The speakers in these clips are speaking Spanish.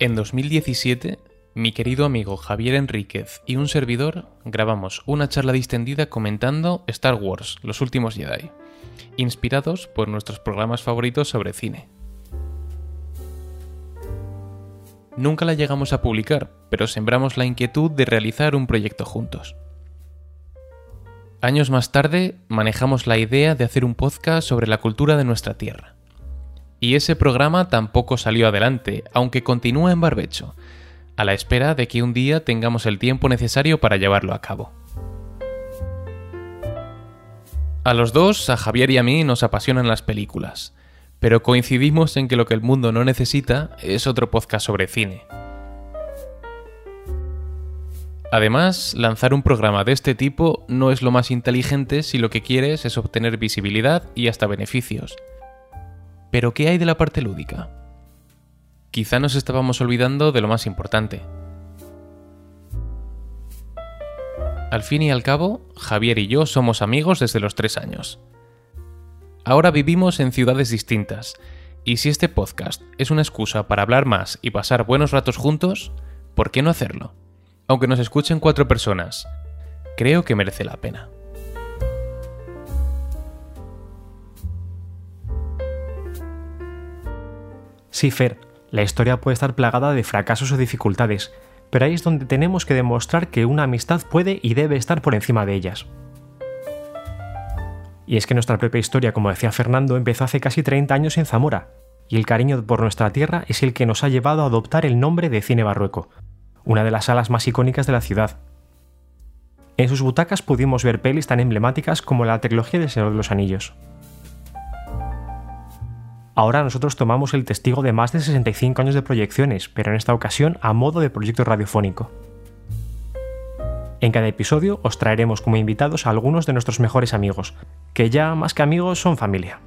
En 2017, mi querido amigo Javier Enríquez y un servidor grabamos una charla distendida comentando Star Wars, los últimos Jedi, inspirados por nuestros programas favoritos sobre cine. Nunca la llegamos a publicar, pero sembramos la inquietud de realizar un proyecto juntos. Años más tarde, manejamos la idea de hacer un podcast sobre la cultura de nuestra tierra. Y ese programa tampoco salió adelante, aunque continúa en barbecho, a la espera de que un día tengamos el tiempo necesario para llevarlo a cabo. A los dos, a Javier y a mí, nos apasionan las películas, pero coincidimos en que lo que el mundo no necesita es otro podcast sobre cine. Además, lanzar un programa de este tipo no es lo más inteligente si lo que quieres es obtener visibilidad y hasta beneficios. Pero ¿qué hay de la parte lúdica? Quizá nos estábamos olvidando de lo más importante. Al fin y al cabo, Javier y yo somos amigos desde los tres años. Ahora vivimos en ciudades distintas, y si este podcast es una excusa para hablar más y pasar buenos ratos juntos, ¿por qué no hacerlo? Aunque nos escuchen cuatro personas, creo que merece la pena. Sí, Fer, la historia puede estar plagada de fracasos o dificultades, pero ahí es donde tenemos que demostrar que una amistad puede y debe estar por encima de ellas. Y es que nuestra propia historia, como decía Fernando, empezó hace casi 30 años en Zamora, y el cariño por nuestra tierra es el que nos ha llevado a adoptar el nombre de Cine Barrueco, una de las salas más icónicas de la ciudad. En sus butacas pudimos ver pelis tan emblemáticas como la trilogía del Señor de los Anillos. Ahora nosotros tomamos el testigo de más de 65 años de proyecciones, pero en esta ocasión a modo de proyecto radiofónico. En cada episodio os traeremos como invitados a algunos de nuestros mejores amigos, que ya más que amigos son familia.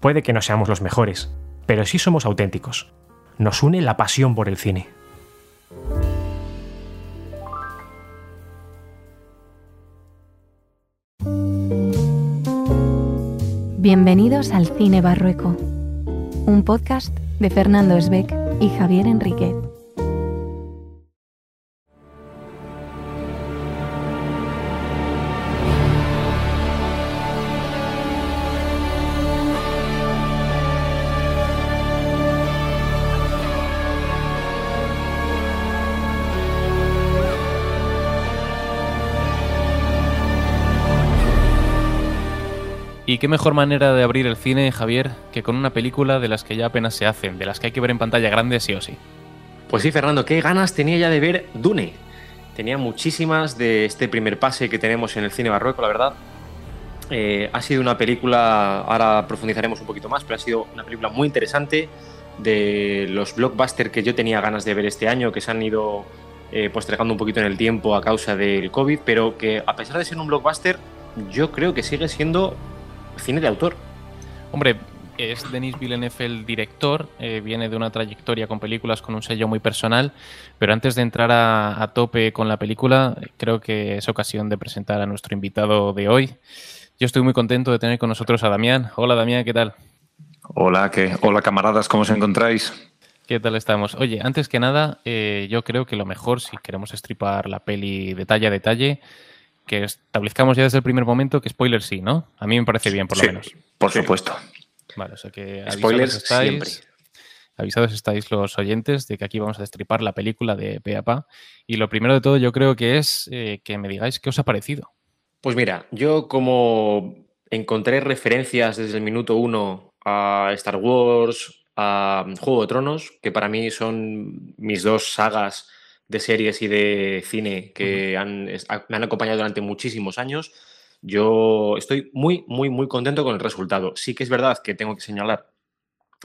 Puede que no seamos los mejores, pero sí somos auténticos. Nos une la pasión por el cine. Bienvenidos al Cine Barrueco, un podcast de Fernando Esbeck y Javier Enríquez. Y qué mejor manera de abrir el cine, Javier, que con una película de las que ya apenas se hacen, de las que hay que ver en pantalla grande sí o sí. Pues sí, Fernando, qué ganas tenía ya de ver Dune. Tenía muchísimas de este primer pase que tenemos en el cine barroco, la verdad. Eh, ha sido una película, ahora profundizaremos un poquito más, pero ha sido una película muy interesante de los blockbusters que yo tenía ganas de ver este año, que se han ido eh, postergando un poquito en el tiempo a causa del COVID, pero que a pesar de ser un blockbuster, yo creo que sigue siendo cine de autor. Hombre, es Denis Villeneuve el director, eh, viene de una trayectoria con películas con un sello muy personal, pero antes de entrar a, a, tope con la película, creo que es ocasión de presentar a nuestro invitado de hoy. Yo estoy muy contento de tener con nosotros a Damián. Hola Damián, ¿qué tal? Hola, ¿qué? Hola camaradas, ¿cómo os encontráis? ¿Qué tal estamos? Oye, antes que nada, eh, yo creo que lo mejor, si queremos estripar la peli detalle a detalle, que establezcamos ya desde el primer momento que spoilers sí, ¿no? A mí me parece bien, por lo sí, menos. Por supuesto. Vale, o sea que spoilers estáis, siempre. Avisados estáis los oyentes de que aquí vamos a destripar la película de Peapa. Y lo primero de todo, yo creo que es eh, que me digáis qué os ha parecido. Pues mira, yo como encontré referencias desde el minuto uno a Star Wars, a Juego de Tronos, que para mí son mis dos sagas de series y de cine que han, me han acompañado durante muchísimos años. Yo estoy muy, muy, muy contento con el resultado. Sí que es verdad que tengo que señalar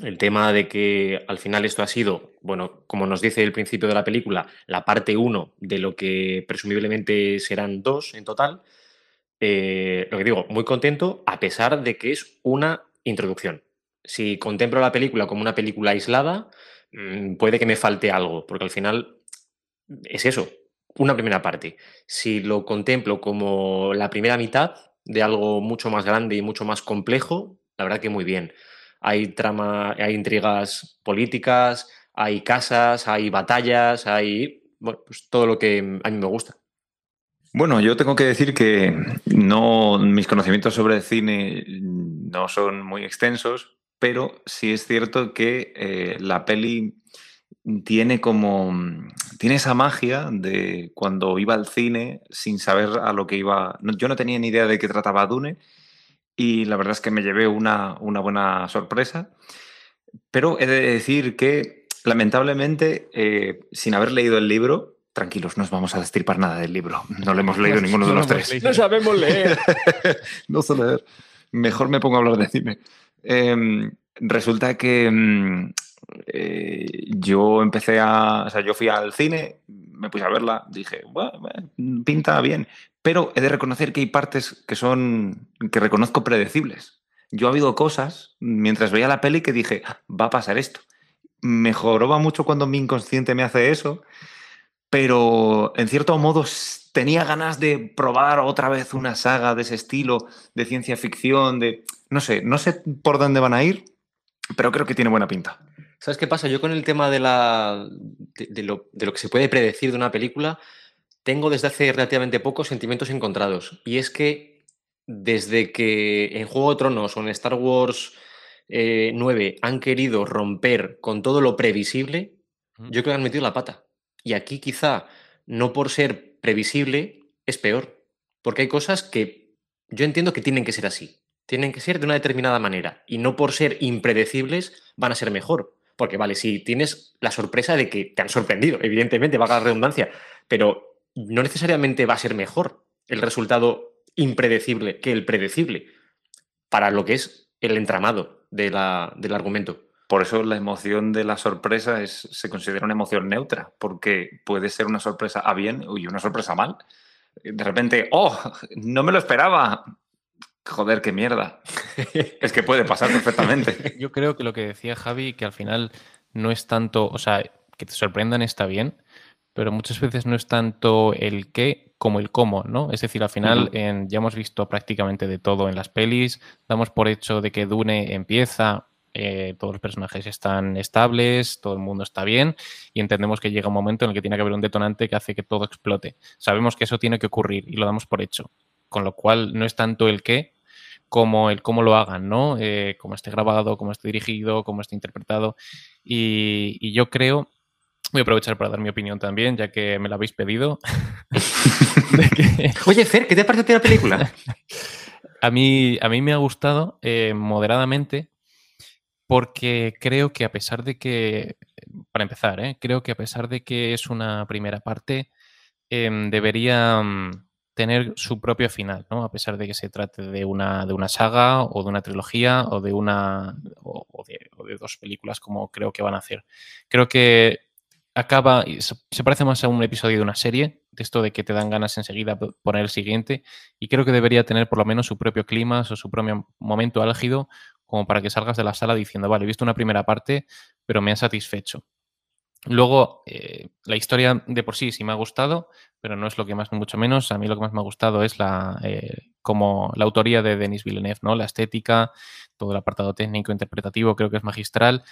el tema de que al final esto ha sido, bueno, como nos dice el principio de la película, la parte uno de lo que presumiblemente serán dos en total. Eh, lo que digo, muy contento a pesar de que es una introducción. Si contemplo la película como una película aislada, mmm, puede que me falte algo, porque al final es eso, una primera parte. Si lo contemplo como la primera mitad de algo mucho más grande y mucho más complejo, la verdad que muy bien. hay trama, hay intrigas políticas, hay casas, hay batallas, hay pues todo lo que a mí me gusta. Bueno, yo tengo que decir que no, mis conocimientos sobre cine no son muy extensos, pero sí es cierto que eh, la peli tiene como tiene esa magia de cuando iba al cine sin saber a lo que iba. Yo no tenía ni idea de qué trataba Dune y la verdad es que me llevé una, una buena sorpresa. Pero he de decir que lamentablemente, eh, sin haber leído el libro, Tranquilos, no os vamos a destripar nada del libro. No lo hemos leído ninguno de los tres. No sabemos leer. no sé leer. Mejor me pongo a hablar de cine. Em, resulta que mm, eh, yo empecé a. O sea, yo fui al cine, me puse a verla, dije, pinta bien. Pero he de reconocer que hay partes que son. que reconozco predecibles. Yo ha habido cosas mientras veía la peli que dije, va a pasar esto. Mejoró mucho cuando mi inconsciente me hace eso pero en cierto modo tenía ganas de probar otra vez una saga de ese estilo, de ciencia ficción, de... No sé, no sé por dónde van a ir, pero creo que tiene buena pinta. ¿Sabes qué pasa? Yo con el tema de, la, de, lo, de lo que se puede predecir de una película, tengo desde hace relativamente poco sentimientos encontrados. Y es que desde que en Juego de Tronos o en Star Wars 9 eh, han querido romper con todo lo previsible, yo creo que han metido la pata. Y aquí quizá, no por ser previsible, es peor. Porque hay cosas que yo entiendo que tienen que ser así. Tienen que ser de una determinada manera. Y no por ser impredecibles van a ser mejor. Porque vale, si tienes la sorpresa de que te han sorprendido, evidentemente, va a la redundancia, pero no necesariamente va a ser mejor el resultado impredecible que el predecible para lo que es el entramado del argumento. Por eso la emoción de la sorpresa es, se considera una emoción neutra, porque puede ser una sorpresa a bien y una sorpresa a mal. De repente, ¡oh! No me lo esperaba. Joder, qué mierda. es que puede pasar perfectamente. Yo creo que lo que decía Javi, que al final no es tanto, o sea, que te sorprendan está bien, pero muchas veces no es tanto el qué como el cómo, ¿no? Es decir, al final ya hemos visto prácticamente de todo en las pelis, damos por hecho de que Dune empieza eh, todos los personajes están estables, todo el mundo está bien y entendemos que llega un momento en el que tiene que haber un detonante que hace que todo explote. Sabemos que eso tiene que ocurrir y lo damos por hecho, con lo cual no es tanto el qué como el cómo lo hagan, ¿no? Eh, cómo esté grabado, cómo esté dirigido, cómo esté interpretado. Y, yo creo, voy a aprovechar para dar mi opinión también, ya que me la habéis pedido. Oye, Fer, ¿qué te parece la película? a, mí, a mí me ha gustado eh, moderadamente, porque creo que a pesar de que, para empezar, ¿eh? creo que a pesar de que es una primera parte, em, debería mm, tener su propio final, ¿no? A pesar de que se trate de una, de una saga o de una trilogía o de una o, de, dos películas como creo que van a hacer. Creo que acaba, se parece más a un episodio de una serie, de esto de que te dan ganas enseguida poner el siguiente, y creo que debería tener por lo menos su propio clima o su propio momento álgido como para que salgas de la sala diciendo, vale, he visto una primera parte, pero me ha satisfecho. Luego, eh, la historia de por sí sí me ha gustado, pero no es lo que más, mucho menos. A mí lo que más me ha gustado es la, eh, como la autoría de Denis Villeneuve, ¿no? La estética, todo el apartado técnico, interpretativo, creo que es magistral.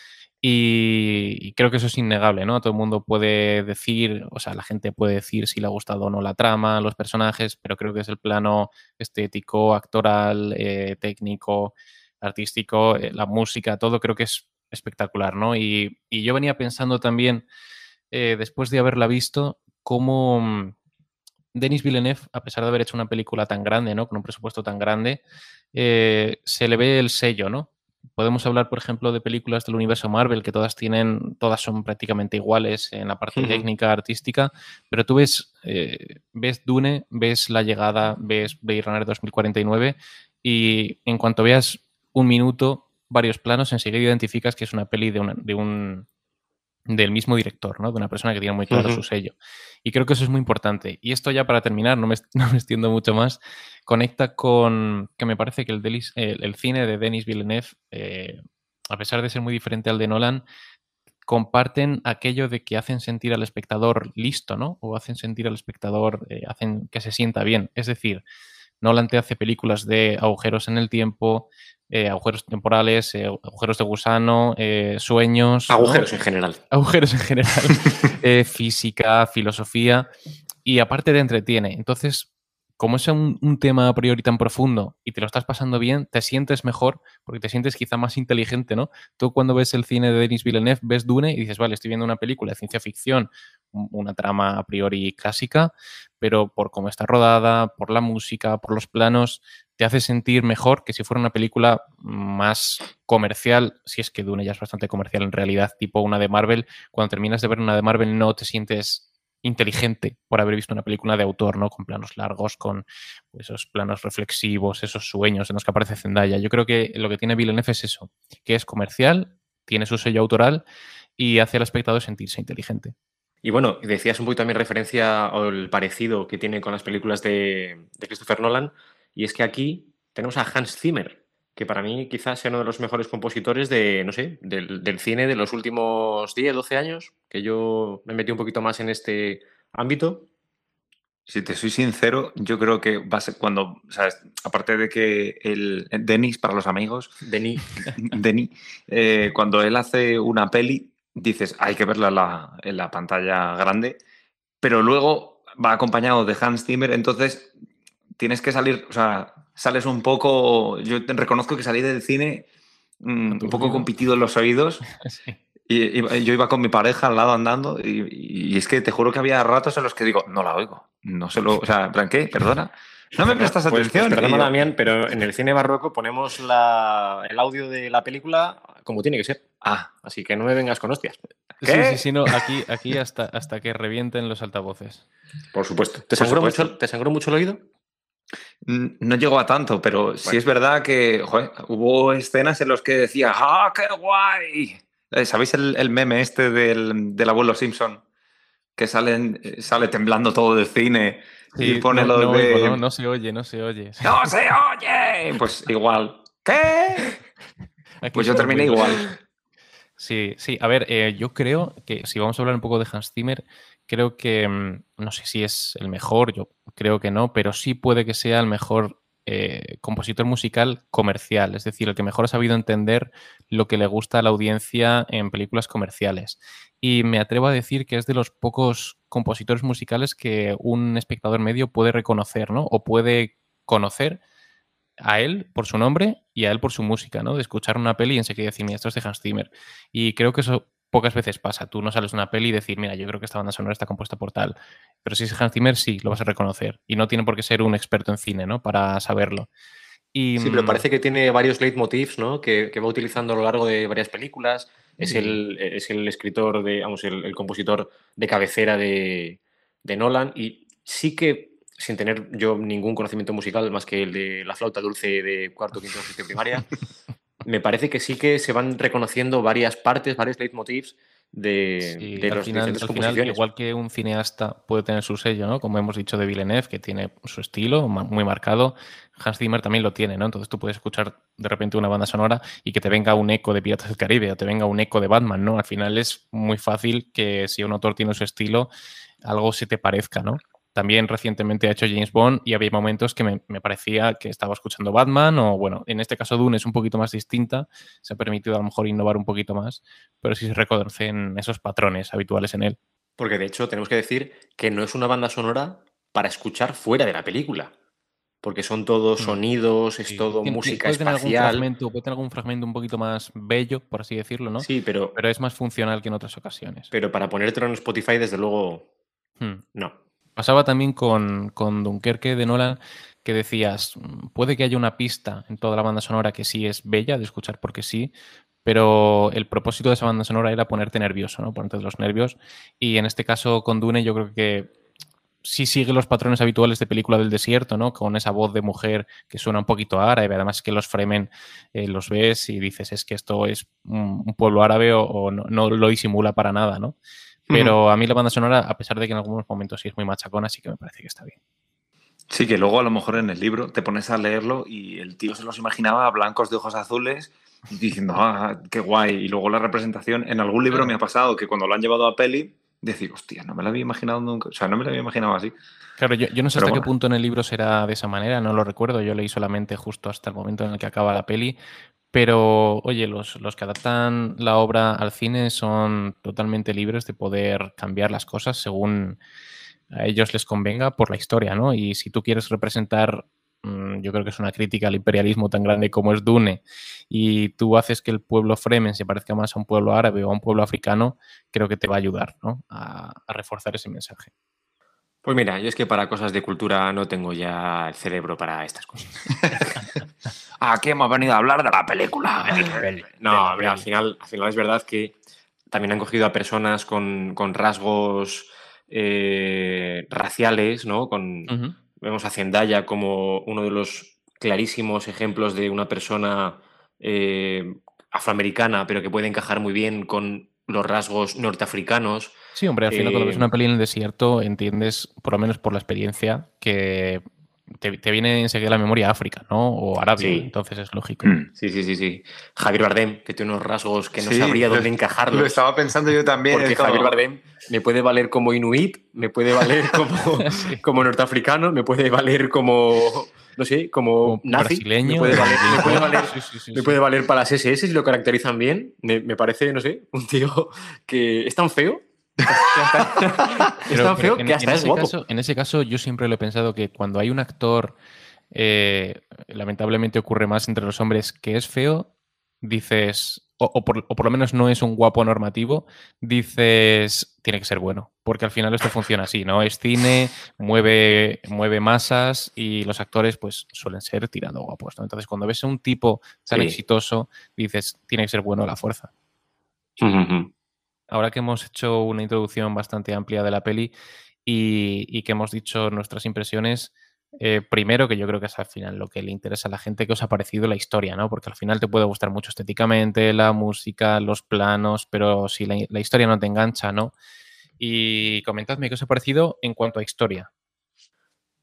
Y, creo que eso es innegable, ¿no? Todo el mundo puede decir, o sea, la gente puede decir si le ha gustado o no la trama, los personajes, pero creo que es el plano estético, actoral, eh, técnico, artístico, la música, todo creo que es espectacular, ¿no? Y, yo venía pensando también, eh, después de haberla visto, cómo mm, Denis Villeneuve, a pesar de haber hecho una película tan grande, ¿no? Con un presupuesto tan grande, eh, se le ve el sello, ¿no? Podemos hablar, por ejemplo, de películas del universo Marvel, que todas tienen, todas son prácticamente iguales en la parte técnica, artística, pero tú ves, ves Dune, ves La Llegada, ves Blade Runner 2049, y en cuanto veas un minuto, varios planos, enseguida identificas que es una peli de, un del mismo director, ¿no? De una persona que tiene muy claro su sello. Y creo que eso es muy importante. Y esto ya para terminar, no me, no me extiendo mucho más, conecta con que me parece que el, el, cine de Denis Villeneuve, eh, a pesar de ser muy diferente al de Nolan, comparten aquello de que hacen sentir al espectador listo, ¿no? O hacen sentir al espectador, eh, hacen que se sienta bien. Es decir, Nolan te hace películas de agujeros en el tiempo, eh, agujeros temporales, eh, agujeros de gusano, eh, sueños. Agujeros en general. Agujeros en general. física, filosofía. Y aparte te entretiene. Entonces, como es un, tema a priori tan profundo y te lo estás pasando bien, te sientes mejor porque te sientes quizá más inteligente, ¿no? Tú cuando ves el cine de Denis Villeneuve, ves Dune y dices, vale, estoy viendo una película de ciencia ficción, una trama a priori clásica, pero por cómo está rodada, por la música, por los planos, te hace sentir mejor que si fuera una película más comercial, si es que Dune ya es bastante comercial en realidad, tipo una de Marvel, cuando terminas de ver una de Marvel no te sientes inteligente por haber visto una película de autor, ¿no? Con planos largos, con esos planos reflexivos, esos sueños en los que aparece Zendaya. Yo creo que lo que tiene Villeneuve es eso, que es comercial, tiene su sello autoral y hace al espectador sentirse inteligente. Y bueno, decías un poquito también referencia al parecido que tiene con las películas de, de Christopher Nolan, y es que aquí tenemos a Hans Zimmer, que para mí quizás sea uno de los mejores compositores de, no sé, del, cine de los últimos 10, 12 años, que yo me metí un poquito más en este ámbito. Si te soy sincero, yo creo que va a ser cuando, aparte de que el Denis para los amigos, Denis, Denis eh, cuando él hace una peli, dices, hay que verla en la, en la pantalla grande, pero luego va acompañado de Hans Zimmer, entonces tienes que salir, o sea, sales un poco, yo te reconozco que salí del cine mm, un poco compitido en los oídos. Y, yo iba con mi pareja al lado andando y, es que te juro que había ratos en los que digo, no la oigo, no se lo, o sea, ¿qué? Perdona. No me prestas pues, pues atención. perdona, Damián, pero en el cine barroco ponemos el audio de la película como tiene que ser. Ah, así que no me vengas con hostias. Sí, sí, sí, no, aquí, aquí hasta, hasta que revienten los altavoces. Por supuesto. ¿Te sangró, Mucho, ¿Te sangró mucho el oído? No llegó a tanto, pero sí es verdad que hubo escenas en las que decía, ¡ah, qué guay! Eh, ¿Sabéis el, meme este del, abuelo Simpson? Que salen, eh, sale temblando todo del cine y pone no, lo de... no, se oye, no se oye. ¡No se oye! Pues igual. ¿Qué? pues yo terminé igual. Sí, sí. A ver, eh, yo creo que si vamos a hablar un poco de Hans Zimmer, creo que, mm, no sé si es el mejor, yo creo que no, pero sí puede que sea el mejor eh, compositor musical comercial, es decir, el que mejor ha sabido entender lo que le gusta a la audiencia en películas comerciales. Y me atrevo a decir que es de los pocos compositores musicales que un espectador medio puede reconocer, ¿no? O puede conocer a él por su nombre y a él por su música, ¿no? De escuchar una peli y enseguida decir, mira, esto es de Hans Zimmer. Y creo que eso pocas veces pasa. Tú no sales una peli y decir, mira, yo creo que esta banda sonora está compuesta por tal. Pero si es Hans Zimmer, sí, lo vas a reconocer. Y no tiene por qué ser un experto en cine, ¿no? Para saberlo. Y, sí, pero mm, parece que tiene varios leitmotivs, ¿no? Que, va utilizando a lo largo de varias películas. Es, el, es el escritor, de, vamos, el, compositor de cabecera de, de Nolan. Y sí que sin tener yo ningún conocimiento musical más que el de la flauta dulce de cuarto, quinto, sexto primaria, me parece que sí que se van reconociendo varias partes, varios leitmotivs de, de los final, al final, igual que un cineasta puede tener su sello, ¿no? Como hemos dicho de Villeneuve, que tiene su estilo muy marcado, Hans Zimmer también lo tiene, ¿no? Entonces tú puedes escuchar de repente una banda sonora y que te venga un eco de Piratas del Caribe o te venga un eco de Batman, ¿no? Al final es muy fácil que si un autor tiene su estilo, algo se te parezca, ¿no? También recientemente ha hecho James Bond y había momentos que me, parecía que estaba escuchando Batman o, bueno, en este caso Dune es un poquito más distinta, se ha permitido a lo mejor innovar un poquito más, pero sí se reconocen esos patrones habituales en él. Porque de hecho tenemos que decir que no es una banda sonora para escuchar fuera de la película. Porque son todos mm. sonidos, es todo música puede espacial. Tener algún fragmento, puede tener algún fragmento un poquito más bello, por así decirlo, ¿no? Sí, pero. Pero es más funcional que en otras ocasiones. Pero para ponértelo en Spotify, desde luego. Hmm. No. Pasaba también con, Dunkerque de Nolan, que decías, puede que haya una pista en toda la banda sonora que sí es bella de escuchar porque sí, pero el propósito de esa banda sonora era ponerte nervioso, ¿no? Ponerte los nervios. Y en este caso con Dune yo creo que sí sigue los patrones habituales de película del desierto, ¿no? Con esa voz de mujer que suena un poquito árabe, además que los Fremen eh, los ves y dices, es que esto es un, pueblo árabe o, no, no, lo disimula para nada, ¿no? Pero a mí la banda sonora, a pesar de que en algunos momentos sí es muy machacona, sí que me parece que está bien. Sí, que luego a lo mejor en el libro te pones a leerlo y el tío se los imaginaba blancos de ojos azules diciendo, ah, qué guay. Y luego la representación, en algún libro me ha pasado que cuando lo han llevado a peli, decir, hostia, no me lo había imaginado nunca. O sea, no me lo había imaginado así. Claro, yo, yo no sé Pero hasta qué punto en el libro será de esa manera, no lo recuerdo, yo leí solamente justo hasta el momento en el que acaba la peli, pero oye, los, los que adaptan la obra al cine son totalmente libres de poder cambiar las cosas según a ellos les convenga por la historia, ¿no? Y si tú quieres representar, yo creo que es una crítica al imperialismo tan grande como es Dune, y tú haces que el pueblo Fremen se parezca más a un pueblo árabe o a un pueblo africano, creo que te va a ayudar, ¿no? A, a reforzar ese mensaje. Pues mira, yo es que para cosas de cultura no tengo ya el cerebro para estas cosas. Aquí hemos venido a hablar de la película. No, mira, al final, al final es verdad que también han cogido a personas con, con rasgos eh, raciales, ¿no? Con. Vemos a Zendaya como uno de los clarísimos ejemplos de una persona eh, afroamericana, pero que puede encajar muy bien con los rasgos norteafricanos. Sí, hombre, al final cuando ves Eh, una peli en el desierto entiendes, por lo menos por la experiencia, que te, te viene enseguida a la memoria África, ¿no? O Arabia, Sí. entonces es lógico. Mm. Sí, sí, sí, sí. Javier Bardem, que tiene unos rasgos que no Sí, sabría dónde encajarlos. Lo estaba pensando yo también. Porque como- Javier Bardem me puede valer como inuit, me puede valer como, Sí. como norteafricano, me puede valer como, no sé, como, Como nazi. brasileño. Me puede valer, me puede valer, Sí, sí, sí, me sí. puede valer para las SS si lo caracterizan bien. Me, me parece, no sé, un tío que es tan feo. es Pero- tan feo en, que hasta en es ese guapo. caso, en ese caso, yo siempre lo he pensado que cuando hay un actor, eh, lamentablemente ocurre más entre los hombres, que es feo, dices, o, o por, o por lo menos no es un guapo normativo, dices, tiene que ser bueno, porque al final esto funciona así, ¿no? Es cine, mueve, mueve masas y los actores pues suelen ser tirando guapos, ¿no? Entonces cuando ves a un tipo tan Sí. exitoso, dices, tiene que ser bueno a la fuerza. Ahora que hemos hecho una introducción bastante amplia de la peli y, que hemos dicho nuestras impresiones, eh, primero que yo creo que es al final lo que le interesa a la gente, que os ha parecido la historia, ¿no? Porque al final te puede gustar mucho estéticamente, la música, los planos, pero si la, la historia no te engancha, ¿no? Y comentadme qué os ha parecido en cuanto a historia.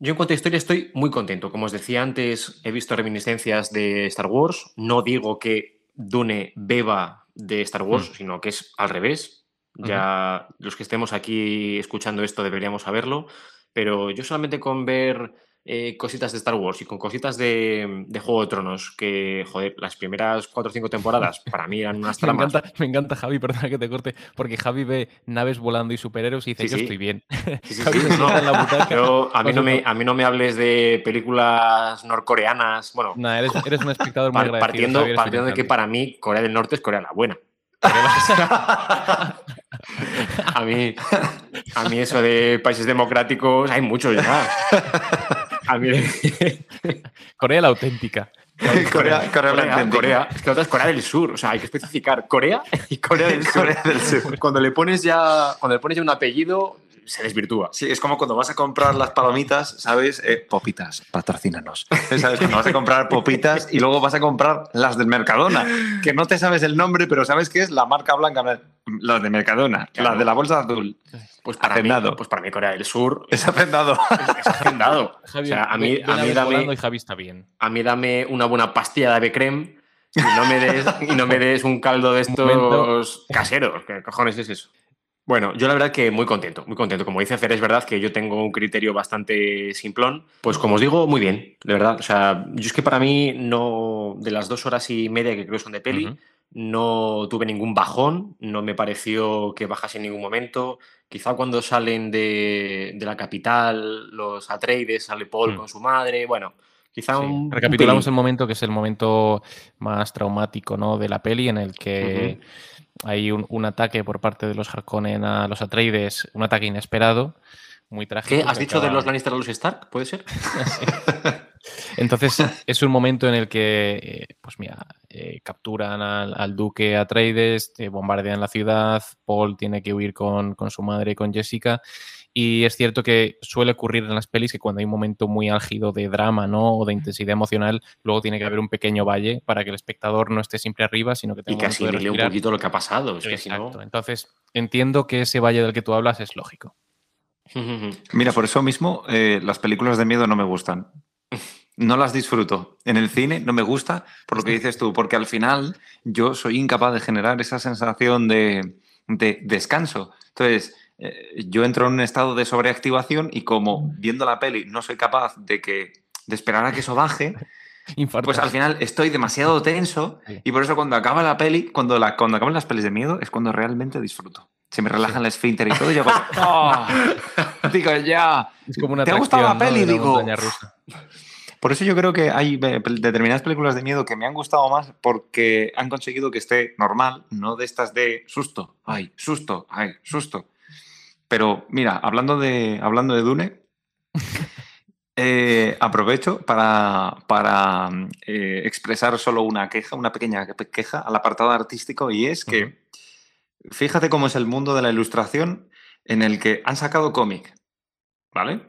Yo en cuanto a historia estoy muy contento. Como os decía antes, he visto reminiscencias de Star Wars. No digo que Dune beba de Star Wars, Mm. sino que es al revés. Ya los que estemos aquí escuchando esto deberíamos saberlo. Pero yo solamente con ver eh, cositas de Star Wars y con cositas de, de Juego de Tronos, que, joder, las primeras cuatro o cinco temporadas para mí eran unas Me tramas. encanta, me encanta Javi, perdona que te corte, porque Javi ve naves volando y superhéroes y dice, Sí, yo sí. estoy bien. Sí, sí, Javi sí, se no. sienta en la butaca. Yo- a, mí no me, a mí no me hables de películas norcoreanas. Bueno, Nah, eres, eres un espectador muy partiendo, Javi, partiendo de que para mí Corea del Norte es Corea la buena. a mí, a mí eso de países democráticos hay muchos ya. A mí Corea la auténtica. Corea, Corea, es que la otra es Corea del Sur, o sea, hay que especificar Corea y Corea del Sur. Corea del Sur. Cuando le pones ya, cuando le pones ya un apellido, se desvirtúa. Sí, es como cuando vas a comprar las palomitas, ¿sabes? Eh, popitas, patrocínanos. ¿Sabes? Cuando vas a comprar popitas y luego vas a comprar las del Mercadona, que no te sabes el nombre, pero sabes que es la marca blanca, las de Mercadona, Claro. las de la bolsa azul. Pues para, mí, pues para mí Corea del Sur Es hacendado. es hacendado. Javi, o sea, a mí, a mí dame, y Javi está bien. a mí dame una buena pastilla de ave creme y no me des, y no me des un caldo de estos caseros. ¿Qué cojones es eso? Bueno, yo la verdad que muy contento, muy contento. Como dice Fer, es verdad que yo tengo un criterio bastante simplón. Pues como os digo, muy bien, de verdad. O sea, yo es que para mí no, de las dos horas y media que creo que son de peli. No tuve ningún bajón, no me pareció que bajase en ningún momento. Quizá cuando salen de, de la capital, los Atreides, sale Paul Mm. con su madre, bueno, quizá Sí. un... un Recapitulamos el momento que es el momento más traumático ¿no? de la peli, en el que hay un, un ataque por parte de los Harkonnen a los Atreides, un ataque inesperado, muy trágico. ¿Qué? ¿Has que dicho de los Lannister a los Stark? ¿Puede ser? Entonces es un momento en el que, eh, pues mira, eh, capturan al, al duque Atreides, eh, bombardean la ciudad, Paul tiene que huir con, con su madre y con Jessica. Y es cierto que suele ocurrir en las pelis que cuando hay un momento muy álgido de drama, ¿no? O de intensidad emocional, luego tiene que haber un pequeño valle para que el espectador no esté siempre arriba, sino que Y tenga que momento de asimile un poquito lo que ha pasado. Es que si no... Exacto. Entonces, entiendo que ese valle del que tú hablas es lógico. Mira, por eso mismo eh, las películas de miedo no me gustan. No las disfruto. En el cine no me gusta por lo que dices tú, porque al final yo soy incapaz de generar esa sensación de, de descanso. Entonces, eh, yo entro en un estado de sobreactivación y como viendo la peli no soy capaz de, que, de esperar a que eso baje, pues al final estoy demasiado tenso y por eso cuando acaba la peli, cuando, la, cuando acaban las pelis de miedo, es cuando realmente disfruto. Se me relaja el esfínter y todo y yo ¡Oh! digo, ya. Es como una ¿Te ha gustado la peli? digo. Rusa. Por eso yo creo que hay determinadas películas de miedo que me han gustado más porque han conseguido que esté normal, no de estas de susto, ay, susto, ay, susto. Pero mira, hablando de, hablando de Dune, eh, aprovecho para, para eh, expresar solo una queja, una pequeña queja al apartado artístico y es que fíjate cómo es el mundo de la ilustración en el que han sacado cómic, ¿vale?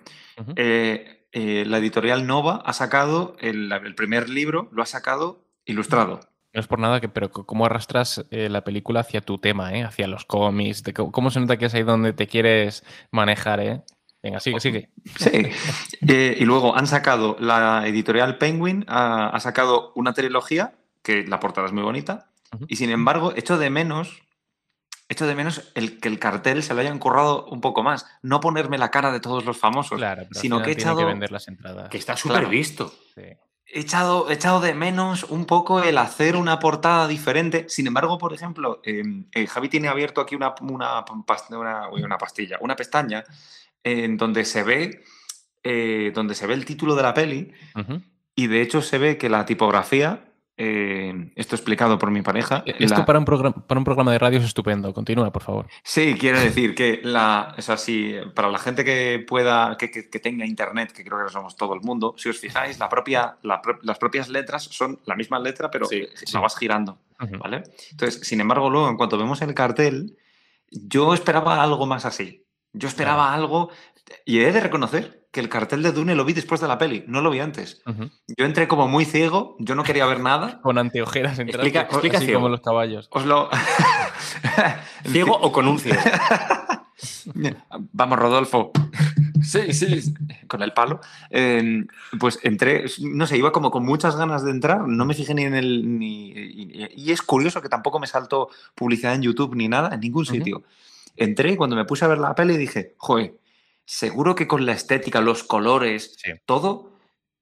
Eh, la editorial Nova ha sacado el, primer libro, lo ha sacado ilustrado. No es por nada, que, pero ¿cómo arrastras eh, la película hacia tu tema, eh? hacia los cómics? De cómo, se nota que es ahí donde te quieres manejar? Eh? Venga, sigue, sigue. Sí. y luego han sacado, la editorial Penguin ha, sacado una trilogía, que la portada es muy bonita, y sin embargo, echo de menos echo de menos el que el cartel se lo hayan currado un poco más. No ponerme la cara de todos los famosos, sino que he echado. Que, vender las entradas. que está súper visto. He echado, echado de menos un poco el hacer una portada diferente. Sin embargo, por ejemplo, em, eh, Javi tiene abierto aquí una, una, una, pastilla, una pestaña, en donde se ve. Eh, donde se ve el título de la peli. Y de hecho se ve que la tipografía eh, esto explicado por mi pareja. Eh, esto para, un programa, para un programa de radio es estupendo. Continúa, por favor. Sí, quiero decir que la, o para la gente que pueda, que, tenga internet, que creo que somos todo el mundo, si os fijáis, la propia, las propias letras son la misma letra, pero sí, la vas girando. ¿vale? Entonces, sin embargo, luego, en cuanto vemos el cartel, yo esperaba algo más así. Yo esperaba algo, y he de reconocer que el cartel de Dune lo vi después de la peli, no lo vi antes. Yo entré como muy ciego, yo no quería ver nada. Con anteojeras, explica, explica así como los caballos. Os lo... ¿Ciego o con un ciego? Vamos, Rodolfo. Sí, sí, con el palo. Em, pues entré, no sé, iba como con muchas ganas de entrar, no me fijé ni en el... Ni, y, es curioso que tampoco me saltó publicidad en YouTube ni nada, en ningún sitio. Entré y cuando me puse a ver la peli dije, joder, seguro que con la estética, los colores, todo,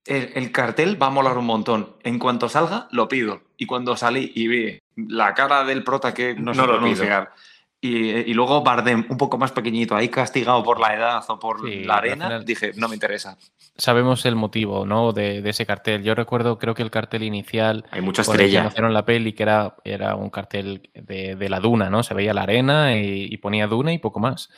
el, cartel va a molar un montón. En cuanto salga, lo pido. Y cuando salí y vi la cara del prota que no, no lo pido. Y, y, luego Bardem, un poco más pequeñito, ahí castigado por la edad o por la arena, dije, no me interesa. Sabemos el motivo, ¿no? De, ese cartel. Yo recuerdo, creo que el cartel inicial. Hay mucha estrella. hicieron la peli, que era, era un cartel de, la duna, ¿no? Se veía la arena y ponía duna y poco más.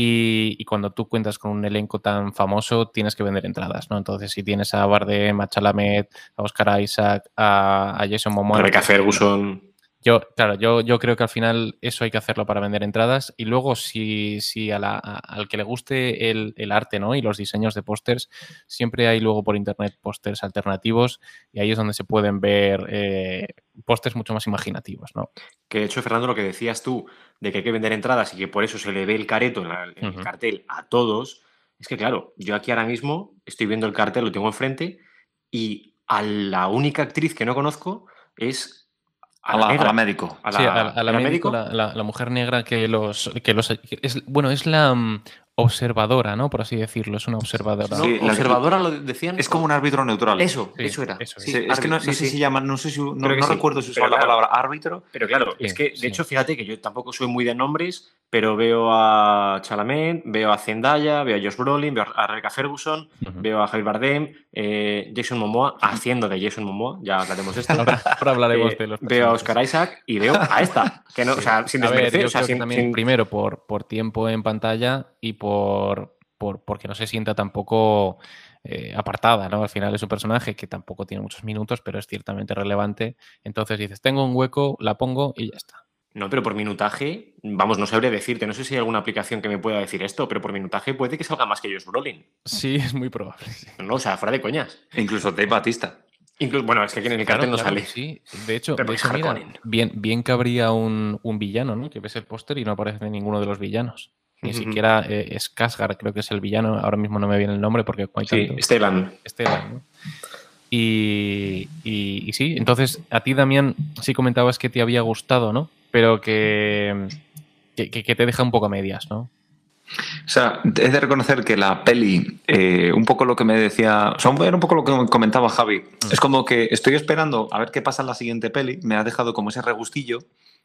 Y, cuando tú cuentas con un elenco tan famoso, tienes que vender entradas, ¿no? Entonces, si tienes a Bardem, a Chalamet, a Oscar Isaac, a, Jason Momoa... Rebecca Ferguson... Yo, claro, yo, yo creo que al final eso hay que hacerlo para vender entradas y luego si, si a la, al que le guste el, arte ¿no? y los diseños de pósters, siempre hay luego por internet pósters alternativos y ahí es donde se pueden ver eh, pósters mucho más imaginativos. ¿no? Que de hecho, Fernando, lo que decías tú de que hay que vender entradas y que por eso se le ve el careto en, el cartel a todos, es que claro, yo aquí ahora mismo estoy viendo el cartel, lo tengo enfrente y a la única actriz que no conozco es a, la, médico. A la, médico, la, mujer negra que los. Que los es, bueno, es la mm, observadora, ¿no? Por así decirlo, es una observadora. Sí, la observadora lo decían. Es como un árbitro neutral. Eso, eso era. es que no, sé si se llama, no sé si, no, recuerdo si usa la palabra árbitro. Pero claro, es que de hecho, fíjate que yo tampoco soy muy de nombres, pero veo a Chalamet, veo a Zendaya, veo a Josh Brolin, veo a Rebecca Ferguson, veo a Javier Bardem, eh, Jason Momoa, haciendo de Jason Momoa, ya hablaremos de esto. Ahora, hablaremos eh, de los Veo a Oscar Isaac y veo a esta, que no, o sea, sin desmerecer. o sea, también, primero por, por tiempo en pantalla y por, por porque no se sienta tampoco eh, apartada, ¿no? Al final es un personaje que tampoco tiene muchos minutos, pero es ciertamente relevante. Entonces dices, tengo un hueco, la pongo y ya está. No, pero por minutaje, vamos, no sabría decirte, no sé si hay alguna aplicación que me pueda decir esto, pero por minutaje puede que salga más que Josh Brolin. Sí, es muy probable. No, o sea, fuera de coñas. Incluso Dave Batista. Incluso, bueno, es que aquí en el cartel no sale. Sí, de hecho, bien, bien que habría un, villano, ¿no? Que ves el póster y no aparece ninguno de los villanos. Ni siquiera eh, es Casgar, creo que es el villano. Ahora mismo no me viene el nombre porque sí, Esteban. Esteban, ¿no? Y, y, sí, entonces a ti, Damián, sí comentabas que te había gustado, ¿no? Pero que, que, te deja un poco a medias, ¿no? O sea, he de reconocer que la peli, eh, un poco lo que me decía, o sea, era un poco lo que comentaba Javi. Mm. Es como que estoy esperando a ver qué pasa en la siguiente peli. Me ha dejado como ese regustillo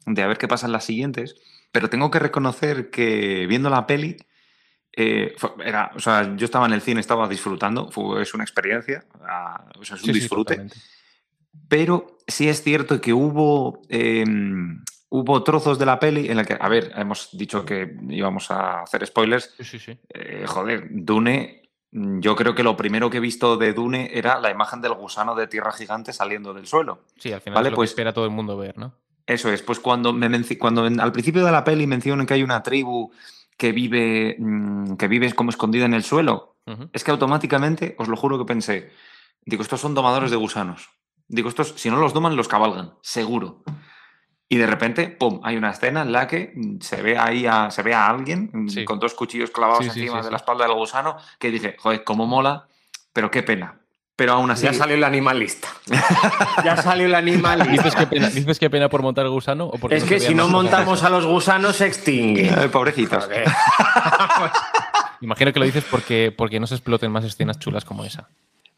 de a ver qué pasa en las siguientes. Pero tengo que reconocer que viendo la peli, eh, fue- era, o sea, yo estaba en el cine, estaba disfrutando. Fue, es una experiencia, ah, o sea, es un Sí, disfrute. Pero sí es cierto que hubo, eh, hubo trozos de la peli en la que, a ver, hemos dicho que íbamos a hacer spoilers. Sí, sí, sí. Eh, joder, Dune, mm, yo creo que lo primero que he visto de Dune era la imagen del gusano de tierra gigante saliendo del suelo. Sí, al final Vale, es lo pues- que espera todo el mundo ver, ¿no? Eso es, pues cuando, me cuando en- al principio de la peli mencionan que hay una tribu que vive, mm, que vive como escondida en el suelo, es que automáticamente, os lo juro que pensé, digo, estos son domadores de gusanos. Digo, estos, si no los doman, los cabalgan, seguro. Y de repente, ¡pum! Hay una escena en la que mm, se ve ahí a, se ve a alguien mm, Sí. con dos cuchillos clavados Sí, sí, encima sí, de sí. la espalda del gusano, que dije, joder, cómo mola, pero qué pena. Pero aún así, Ya salió el animalista. ya salió el animalista. ¿Dices que pena, dices qué pena por montar el gusano o Es no que si no montamos a los gusanos se extingue. eh, pobrecitos. Imagino que lo dices porque, porque no se exploten más escenas chulas como esa.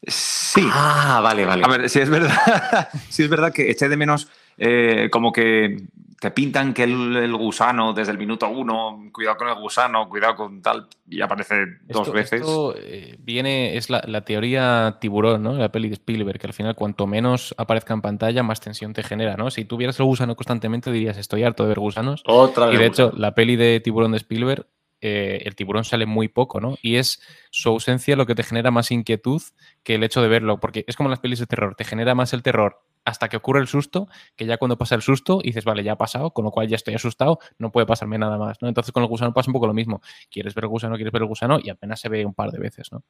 Sí. Ah, vale, vale. A ver, si es verdad, si es verdad que eché de menos eh, como que te pintan que el, el gusano desde el minuto uno, cuidado con el gusano, cuidado con tal, y aparece dos veces. esto, eh, viene, es la, la teoría tiburón, ¿no? La peli de Spielberg, que al final cuanto menos aparezca en pantalla, más tensión te genera, ¿no? Si tuvieras el gusano constantemente dirías, estoy harto de ver gusanos. Otra Y de hecho, la peli de tiburón de Spielberg, eh, el tiburón sale muy poco, ¿no? Y es su ausencia lo que te genera más inquietud que el hecho de verlo, porque es como en las pelis de terror, te genera más el terror hasta que ocurre el susto, que ya cuando pasa el susto dices, vale, ya ha pasado, con lo cual ya estoy asustado, no puede pasarme nada más, ¿no? Entonces con el gusano pasa un poco lo mismo. Quieres ver el gusano, quieres ver el gusano y apenas se ve un par de veces, ¿no?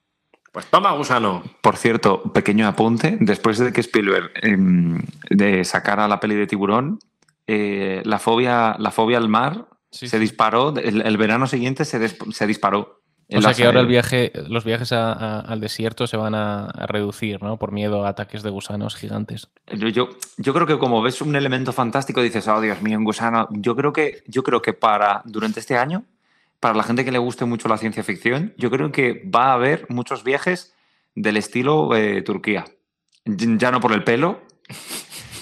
Pues toma, gusano. Por cierto, pequeño apunte, después de que Spielberg em, de sacara la peli de tiburón, eh, la, fobia, la fobia al mar Sí, se sí. disparó, el, el verano siguiente se, se disparó. O sea que ahora el viaje, los viajes a- a- al desierto se van a, a reducir, ¿no? Por miedo a ataques de gusanos gigantes. Yo, yo, yo creo que como ves un elemento fantástico dices, oh Dios mío, un gusano. Yo creo que, yo creo que para durante este año, para la gente que le guste mucho la ciencia ficción, yo creo que va a haber muchos viajes del estilo eh, Turquía. Ya no por el pelo,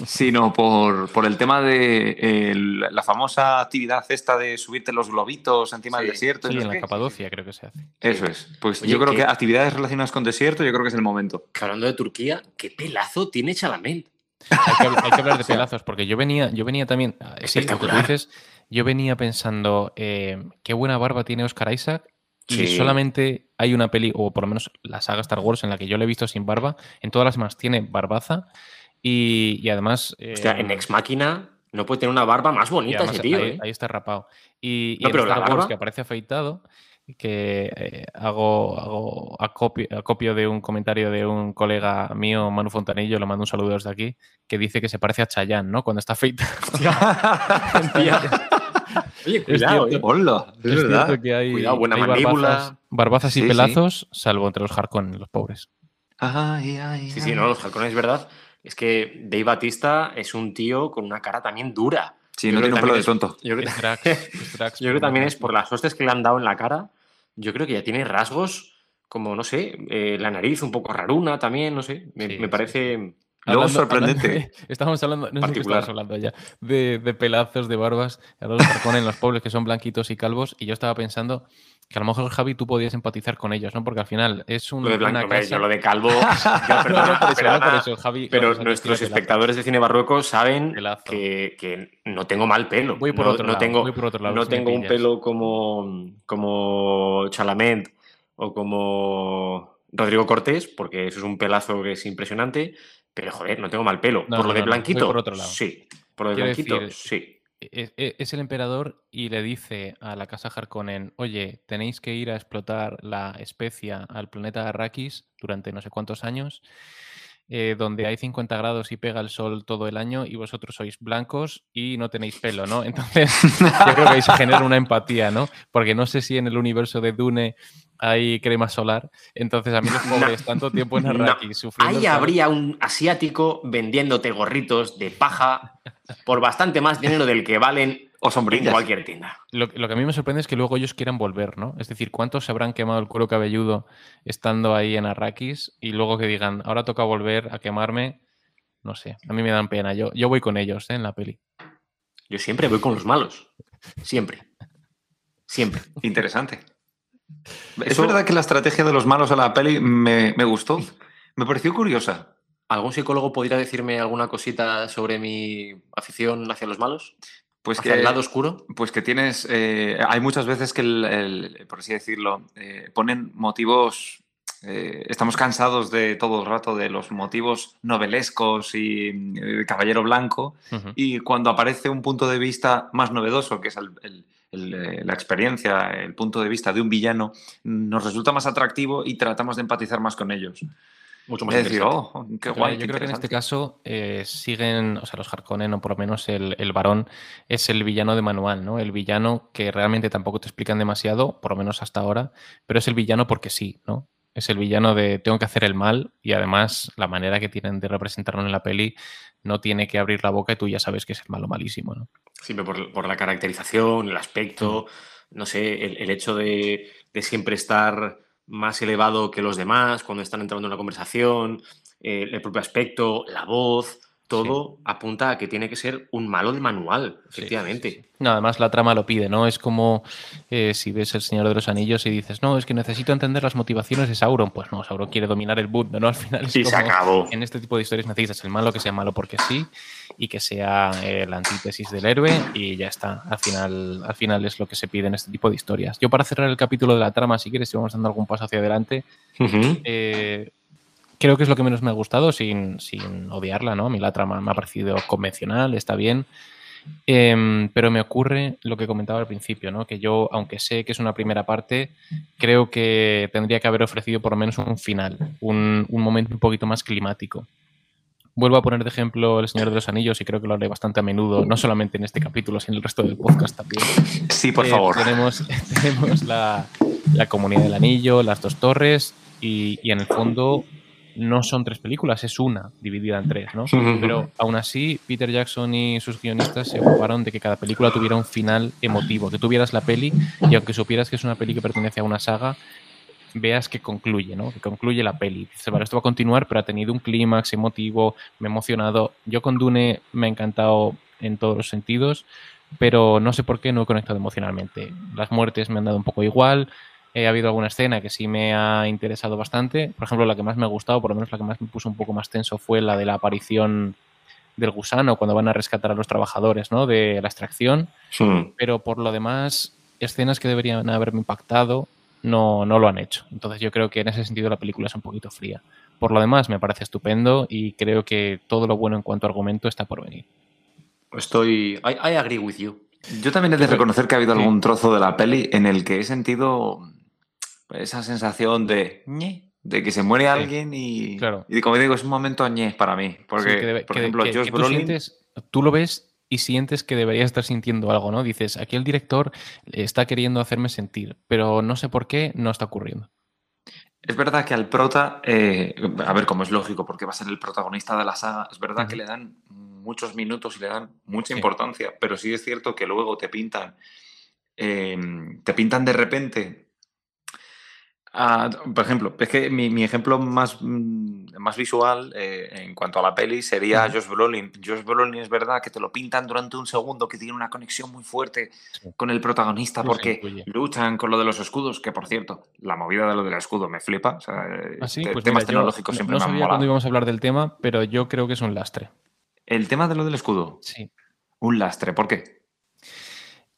sino por, por el tema de el- la famosa actividad esta de subirte los globitos encima del Sí, desierto. y Sí, no en la qué. Capadocia creo que se hace. Eso es. Pues Oye, yo creo que- que actividades relacionadas con desierto, yo creo que es el momento. Hablando de Turquía, qué pelazo tiene Chalamet. Hay que, hay que hablar de pelazos, porque yo venía, yo venía también. ah, Sí, lo que tú Espectacular. dices, yo venía pensando, eh, qué buena barba tiene Oscar Isaac. Y Sí. solamente hay una peli, o por lo menos la saga Star Wars, en la que yo le he visto sin barba. En todas las demás tiene barbaza. Y, y además. eh, Hostia, en Ex Máquina no puede tener una barba más y bonita además ese tío, ahí, ¿eh? ahí está rapado. Y, y No, en pero la Star barba- que aparece afeitado, que eh, hago, hago acopio, acopio de un comentario de un colega mío, Manu Fontanillo, le mando un saludo desde aquí, que dice que se parece a Chayanne, ¿no? Cuando está afeitado. Oye, cuidado, cierto. ¿eh? Hola, es, Es verdad. cierto que hay, Cuidado, buena hay mandíbula. barbazas, barbazas y Sí, sí. pelazos, salvo entre los Harkonnen, los pobres. Ay, ay, Sí, sí, no, los halcones es verdad. Es que Dave Batista es un tío con una cara también dura. Sí, Yo no creo tiene un que pelo de tonto. Yo creo, Es Drax, es Drax, yo creo que también es por las hostias que le han dado en la cara. Yo creo que ya tiene rasgos como, no sé, eh, la nariz un poco raruna también, no sé. Me, Sí, me sí, parece. Luego sorprendente. hablando de- estábamos hablando, no sé qué estábamos hablando ya, de, de pelazos, de barbas, a los Harkonnen, los pobres que son blanquitos y calvos, y yo estaba pensando que a lo mejor, Javi, tú podías empatizar con ellos, ¿no? Porque al final es un, Lo de blanco, casa... yo lo de calvo. yo, No, perdona, no, por eso, perdona, no por eso, Javi. Pero nuestros espectadores de cine barroco saben que, que no tengo mal pelo. Voy por no, otro no lado, tengo, voy por otro lado, no si tengo un pelo como, como Chalamet o como Rodrigo Cortés, porque eso es un pelazo que es impresionante. Pero joder, no tengo mal pelo. No, por lo de blanquito, por otro lado. sí. Por lo de Quiero blanquito, decir, sí. es, es- es el emperador y le dice a la casa Harkonnen, oye, tenéis que ir a explotar la especia al planeta Arrakis durante no sé cuántos años, eh, donde hay 50 grados y pega el sol todo el año y vosotros sois blancos y no tenéis pelo, ¿no? Entonces, yo creo que ahí se genera una empatía, ¿no? Porque no sé si en el universo de Dune hay crema solar, entonces a mí los pobres tanto tiempo en No. Arrakis sufriendo... Ahí habría un asiático vendiéndote gorritos de paja por bastante más dinero del que valen O En sombrillas. cualquier tienda. Lo, lo que a mí me sorprende es que luego ellos quieran volver, ¿no? Es decir, ¿cuántos se habrán quemado el cuero cabelludo estando ahí en Arrakis y luego que digan, ahora toca volver a quemarme? No sé, a mí me dan pena. Yo, yo voy con ellos ¿eh? en la peli. Yo siempre voy con los malos. Siempre. Siempre. Interesante. Es Eso- verdad que la estrategia de los malos a la peli me, me gustó. Me pareció curiosa. ¿Algún psicólogo podría decirme alguna cosita sobre mi afición hacia los malos? Pues ¿Hacia que, el lado oscuro? pues que tienes. eh, hay muchas veces que, el- el- por así decirlo, eh, ponen motivos. eh, estamos cansados de todo el rato de los motivos novelescos y Caballero Blanco. Y cuando aparece un punto de vista más novedoso, que es el- el- el, eh, la experiencia, el punto de vista de un villano, nos resulta más atractivo y tratamos de empatizar más con ellos. Mucho más Es decir, oh, qué guay. yo qué creo que en este interesante". caso eh, siguen, o sea, los Harkonnen, o por lo menos el, el varón, es el villano de manual, ¿no? El villano que realmente tampoco te explican demasiado, por lo menos hasta ahora, pero es el villano porque sí, ¿no? Es el villano de tengo que hacer el mal y además la manera que tienen de representarlo en la peli no tiene que abrir la boca y tú ya sabes que es el malo malísimo, ¿no? Siempre por, por la caracterización, el aspecto, no sé, el, el hecho de, de siempre estar más elevado que los demás cuando están entrando en una conversación, eh, el propio aspecto, la voz, todo apunta a que tiene que ser un malo de manual, efectivamente. sí, sí. No, además la trama lo pide, ¿no? Es como eh, si ves El Señor de los Anillos y dices, no, es que necesito entender las motivaciones de Sauron. Pues no, Sauron quiere dominar el mundo, ¿no? Al final es Y se acabó. En este tipo de historias necesitas el malo que sea malo porque sí y que sea eh, la antítesis del héroe y ya está. Al final, al final es lo que se pide en este tipo de historias. Yo para cerrar el capítulo de la trama, si quieres, si vamos dando algún paso hacia adelante, eh, creo que es lo que menos me ha gustado sin, sin odiarla, ¿no? A mí la trama me ha parecido convencional, está bien. Em, pero me ocurre lo que comentaba al principio, ¿no? Que yo, aunque sé que es una primera parte, creo que tendría que haber ofrecido por lo menos un final, un, un momento un poquito más climático. Vuelvo a poner de ejemplo El Señor de los Anillos y creo que lo haré bastante a menudo, no solamente en este capítulo, sino en el resto del podcast también. Sí, por Eh, favor. Tenemos, tenemos la, la Comunidad del Anillo, las dos torres y, y en el fondo no son tres películas, es una dividida en tres, ¿no? Pero aún así, Peter Jackson y sus guionistas se ocuparon de que cada película tuviera un final emotivo, que tuvieras la peli y aunque supieras que es una peli que pertenece a una saga, veas que concluye, ¿no? Que concluye la peli. Dices, vale, esto va a continuar, pero ha tenido un clímax emotivo, me ha emocionado. Yo con Dune me ha encantado en todos los sentidos, pero no sé por qué no he conectado emocionalmente. Las muertes me han dado un poco igual. Eh, ha habido alguna escena que sí me ha interesado bastante. Por ejemplo, la que más me ha gustado, por lo menos la que más me puso un poco más tenso, fue la de la aparición del gusano cuando van a rescatar a los trabajadores, ¿no? De la extracción. Pero por lo demás, escenas que deberían haberme impactado no, no lo han hecho. Entonces yo creo que en ese sentido la película es un poquito fría. Por lo demás, me parece estupendo y creo que todo lo bueno en cuanto a argumento está por venir. Estoy. I, I agree with you. Yo también he de reconocer que ha habido algún trozo de la peli en el que he sentido esa sensación de ñe, de que se muere alguien y, Claro. y como digo, es un momento ñe para mí. Porque, Sí, que debe- por que- ejemplo, que- Josh tú, Brolin... sientes- tú lo ves y sientes que debería estar sintiendo algo, ¿no? Dices, aquí el director está queriendo hacerme sentir, pero no sé por qué no está ocurriendo. Es verdad que al prota, eh, a ver, como es lógico, porque va a ser el protagonista de la saga, es verdad que le dan muchos minutos y le dan mucha Sí. importancia, pero sí es cierto que luego te pintan, eh, te pintan de repente. A- por ejemplo, es que mi, mi ejemplo más, mm, más visual eh, en cuanto a la peli sería. Josh Brolin. Josh Brolin es verdad que te lo pintan durante un segundo, que tiene una conexión muy fuerte Sí. con el protagonista Sí, porque luchan con lo de los escudos, que por cierto, la movida de lo del escudo me flipa. O sea, ¿Ah, te- Pues temas mira, yo tecnológicos no- siempre no me han sabía cuándo íbamos a hablar del tema, pero yo creo que es un lastre. El tema de lo del escudo, Sí. un lastre. ¿Por qué?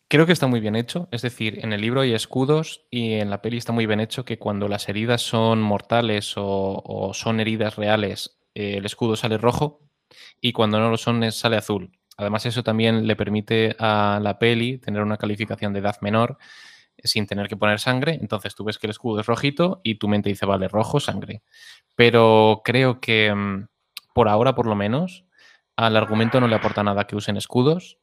Creo que está muy bien hecho, es decir, en el libro hay escudos y en la peli está muy bien hecho que cuando las heridas son mortales o, son heridas reales, eh, el escudo sale rojo y cuando no lo son sale azul. Además eso también le permite a la peli tener una calificación de edad menor eh, sin tener que poner sangre. Entonces tú ves que el escudo es rojito y tu mente dice, vale, rojo, sangre. Pero creo que mm, por ahora, por lo menos, al argumento no le aporta nada que usen escudos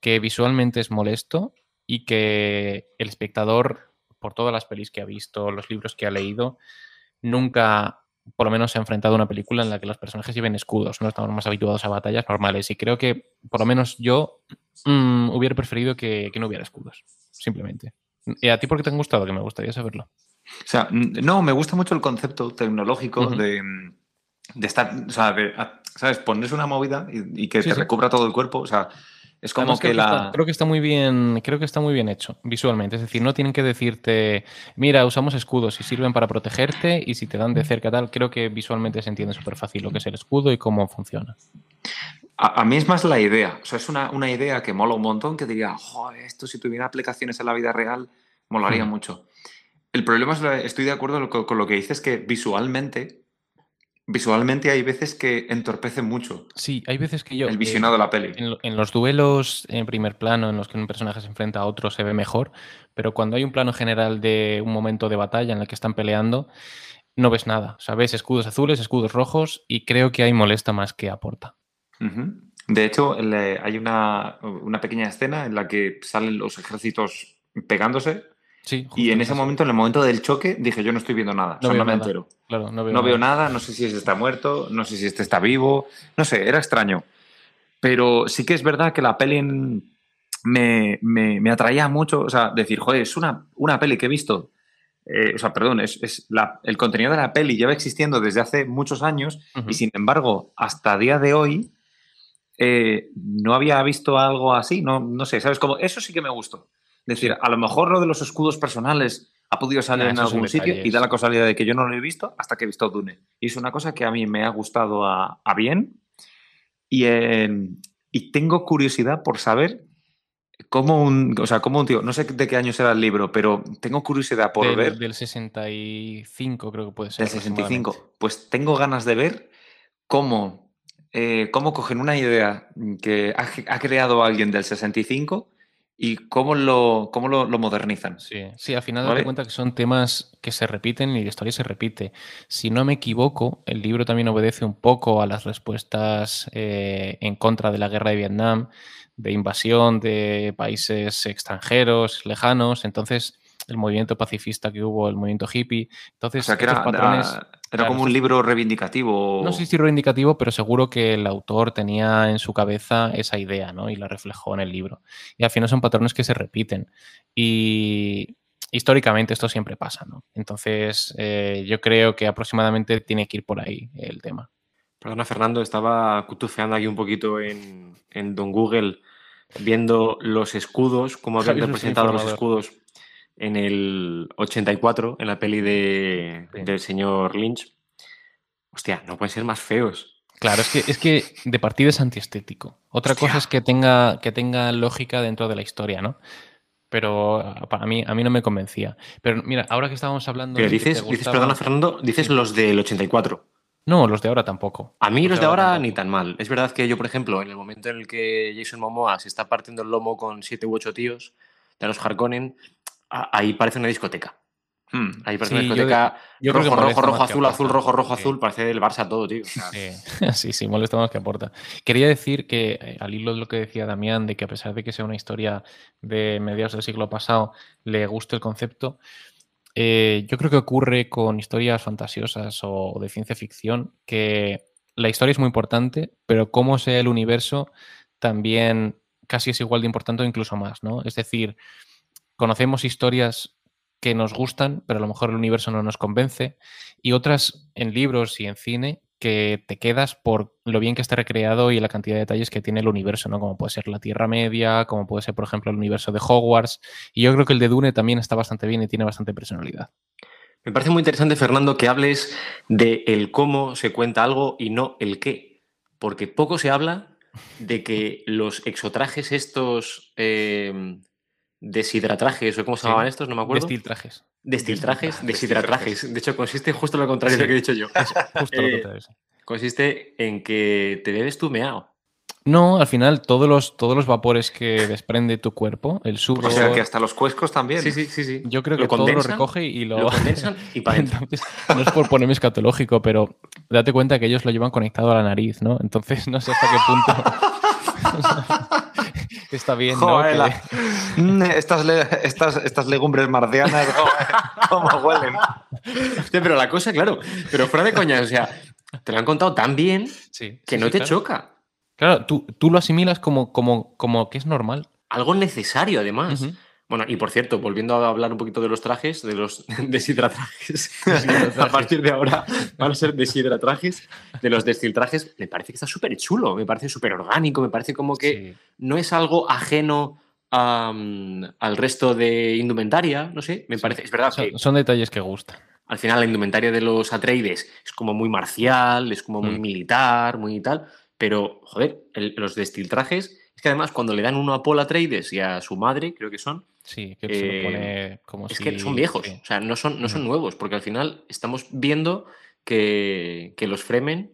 que visualmente es molesto y que el espectador, por todas las pelis que ha visto, los libros que ha leído, nunca por lo menos se ha enfrentado a una película en la que los personajes lleven escudos, no estamos más habituados a batallas normales. Y creo que, por lo menos yo, mm, hubiera preferido que, que no hubiera escudos, simplemente. ¿Y a ti por qué te han gustado? Que me gustaría saberlo. O sea, no, me gusta mucho el concepto tecnológico de, de estar, o sea, de, ¿sabes? Ponerse una movida y, y que Sí, te sí. recubra todo el cuerpo. O sea, es como Además, que creo la. está, creo que está muy bien, creo que está muy bien hecho visualmente. Es decir, no tienen que decirte, mira, usamos escudos y sirven para protegerte y si te dan de cerca tal, creo que visualmente se entiende súper fácil lo que es el escudo y cómo funciona. A, a mí es más la idea. O sea, es una, una idea que mola un montón, que diría, joder, esto si tuviera aplicaciones en la vida real, molaría Mm. mucho. El problema es, estoy de acuerdo con, con lo que dices, que visualmente, visualmente hay veces que entorpece mucho Sí, hay veces que yo... el eh, visionado de la peli. En, lo- en los duelos en primer plano en los que un personaje se enfrenta a otro se ve mejor, pero cuando hay un plano general de un momento de batalla en el que están peleando, no ves nada. O sea, ves escudos azules, escudos rojos y creo que ahí molesta más que aporta. De hecho, le- hay una, una pequeña escena en la que salen los ejércitos pegándose Sí, y en ese momento, en el momento del choque, dije, yo no estoy viendo nada, o sea, veo no me nada. entero. Claro, no veo No nada. veo nada, no sé si este está muerto, no sé si este está vivo, no sé, era extraño. Pero sí que es verdad que la peli me, me- me atraía mucho, o sea, decir, joder, es una, una peli que he visto, eh, o sea, perdón, es, es la- el contenido de la peli lleva existiendo desde hace muchos años Ujú. y sin embargo, hasta día de hoy, eh, no había visto algo así, no, no sé, ¿sabes? Como, eso sí que me gustó. Decir, a lo mejor lo de los escudos personales ha podido salir Nah, en algún sitio y da la casualidad de que yo no lo he visto hasta que he visto Dune. Y es una cosa que a mí me ha gustado a, a bien y, eh, y tengo curiosidad por saber cómo un, o sea, cómo un tío, no sé de qué año será el libro, pero tengo curiosidad por del, ver del 65 creo que puede ser. del 65. aproximadamente. Pues tengo ganas de ver cómo, eh, cómo cogen una idea que ha, ha creado alguien del 65 y cómo lo, cómo lo, lo modernizan. Sí, sí, al final ¿Vale? date cuenta que son temas que se repiten y la historia se repite. Si no me equivoco, el libro también obedece un poco a las respuestas eh, en contra de la guerra de Vietnam, de invasión de países extranjeros, lejanos. Entonces, el movimiento pacifista que hubo, el movimiento hippie. Entonces, O sea, que era, patrones. era- era claro, como un libro reivindicativo. No sé si reivindicativo, pero seguro que el autor tenía en su cabeza esa idea, ¿no? Y la reflejó en el libro. Y al final son patrones que se repiten. Y históricamente esto siempre pasa, ¿no? Entonces, eh, yo creo que aproximadamente tiene que ir por ahí el tema. Perdona, Fernando, estaba cutufeando aquí un poquito en, en Don Google viendo los escudos, cómo habían representado los escudos en el 84, en la peli de, Sí. del señor Lynch. Hostia, no pueden ser más feos. Claro, es que, es que de partida es antiestético. Otra Hostia. cosa es que tenga, que tenga lógica dentro de la historia, ¿no? Pero ah, para mí, a mí no me convencía. Pero mira, ahora que estábamos hablando Pero dices, dices, perdona, Fernando, dices los del 84. No, los de ahora tampoco. A mí los de ahora ni tan mal. Es verdad que yo, por ejemplo, en el momento en el que Jason Momoa se está partiendo el lomo con siete u ocho tíos de los Harkonnen, ahí parece una discoteca. Hmm. Ahí parece Sí, una yo discoteca yo creo que rojo, molesta rojo, rojo, azul, azul, rojo, rojo, Sí. azul. Parece el Barça todo, tío. O sea, Sí, sí, sí, molesta más que aporta. Quería decir que, eh, al hilo de lo que decía Damián, de que a pesar de que sea una historia de mediados del siglo pasado, le guste el concepto, eh, yo creo que ocurre con historias fantasiosas o de ciencia ficción, que la historia es muy importante, pero cómo sea el universo también casi es igual de importante o incluso más, ¿no? Es decir, conocemos historias que nos gustan, pero a lo mejor el universo no nos convence, y otras en libros y en cine que te quedas por lo bien que está recreado y la cantidad de detalles que tiene el universo, ¿no? Como puede ser la Tierra Media, como puede ser, por ejemplo, el universo de Hogwarts. Y yo creo que el de Dune también está bastante bien y tiene bastante personalidad. Me parece muy interesante, Fernando, que hables de el cómo se cuenta algo y no el qué. Porque poco se habla de que los exotrajes estos eh, deshidratrajes, o cómo se Sí. llamaban estos, no me acuerdo. Destiltrajes. Destiltrajes, deshidratrajes. De hecho, consiste justo lo contrario de lo que he dicho yo. Justo lo Eh, contrario. Consiste en que te bebes tu meao. No, al final todos los, todos los vapores que desprende tu cuerpo, el sudor, O sea, que hasta los cuescos también. Sí, sí, sí, sí. yo creo Lo que todo lo recoge y lo... Lo condensan y para. Entonces, no es por ponerme escatológico, pero date cuenta que ellos lo llevan conectado a la nariz, ¿no? Entonces no sé hasta qué punto está bien, ¿no? Joder, Que- la- Mm, estas, le- estas, estas legumbres marcianas, cómo huelen. pero la cosa, claro, pero fuera de coña, o sea, te lo han contado tan bien Sí, que sí, no sí, te claro. choca. Claro, tú, tú lo asimilas como, como, como que es normal. Algo necesario, además. Ujú. Bueno, y por cierto, volviendo a hablar un poquito de los trajes, de los deshidratrajes, a partir de ahora van a ser deshidratrajes, de los destiltrajes, me parece que está súper chulo, me parece súper orgánico, me parece como que Sí. no es algo ajeno a, al resto de indumentaria, no sé, me Sí. parece, es verdad que Son, son detalles que gustan. al final la indumentaria de los Atreides es como muy marcial, es como muy Mm. militar, muy tal, pero, joder, el- los destiltrajes, es que además cuando le dan uno a Paul Atreides y a su madre, creo que son, Sí, que se lo Eh, pone como es si... que son viejos, sí. o sea, no son, no son Ujú. nuevos, porque al final estamos viendo que, que los Fremen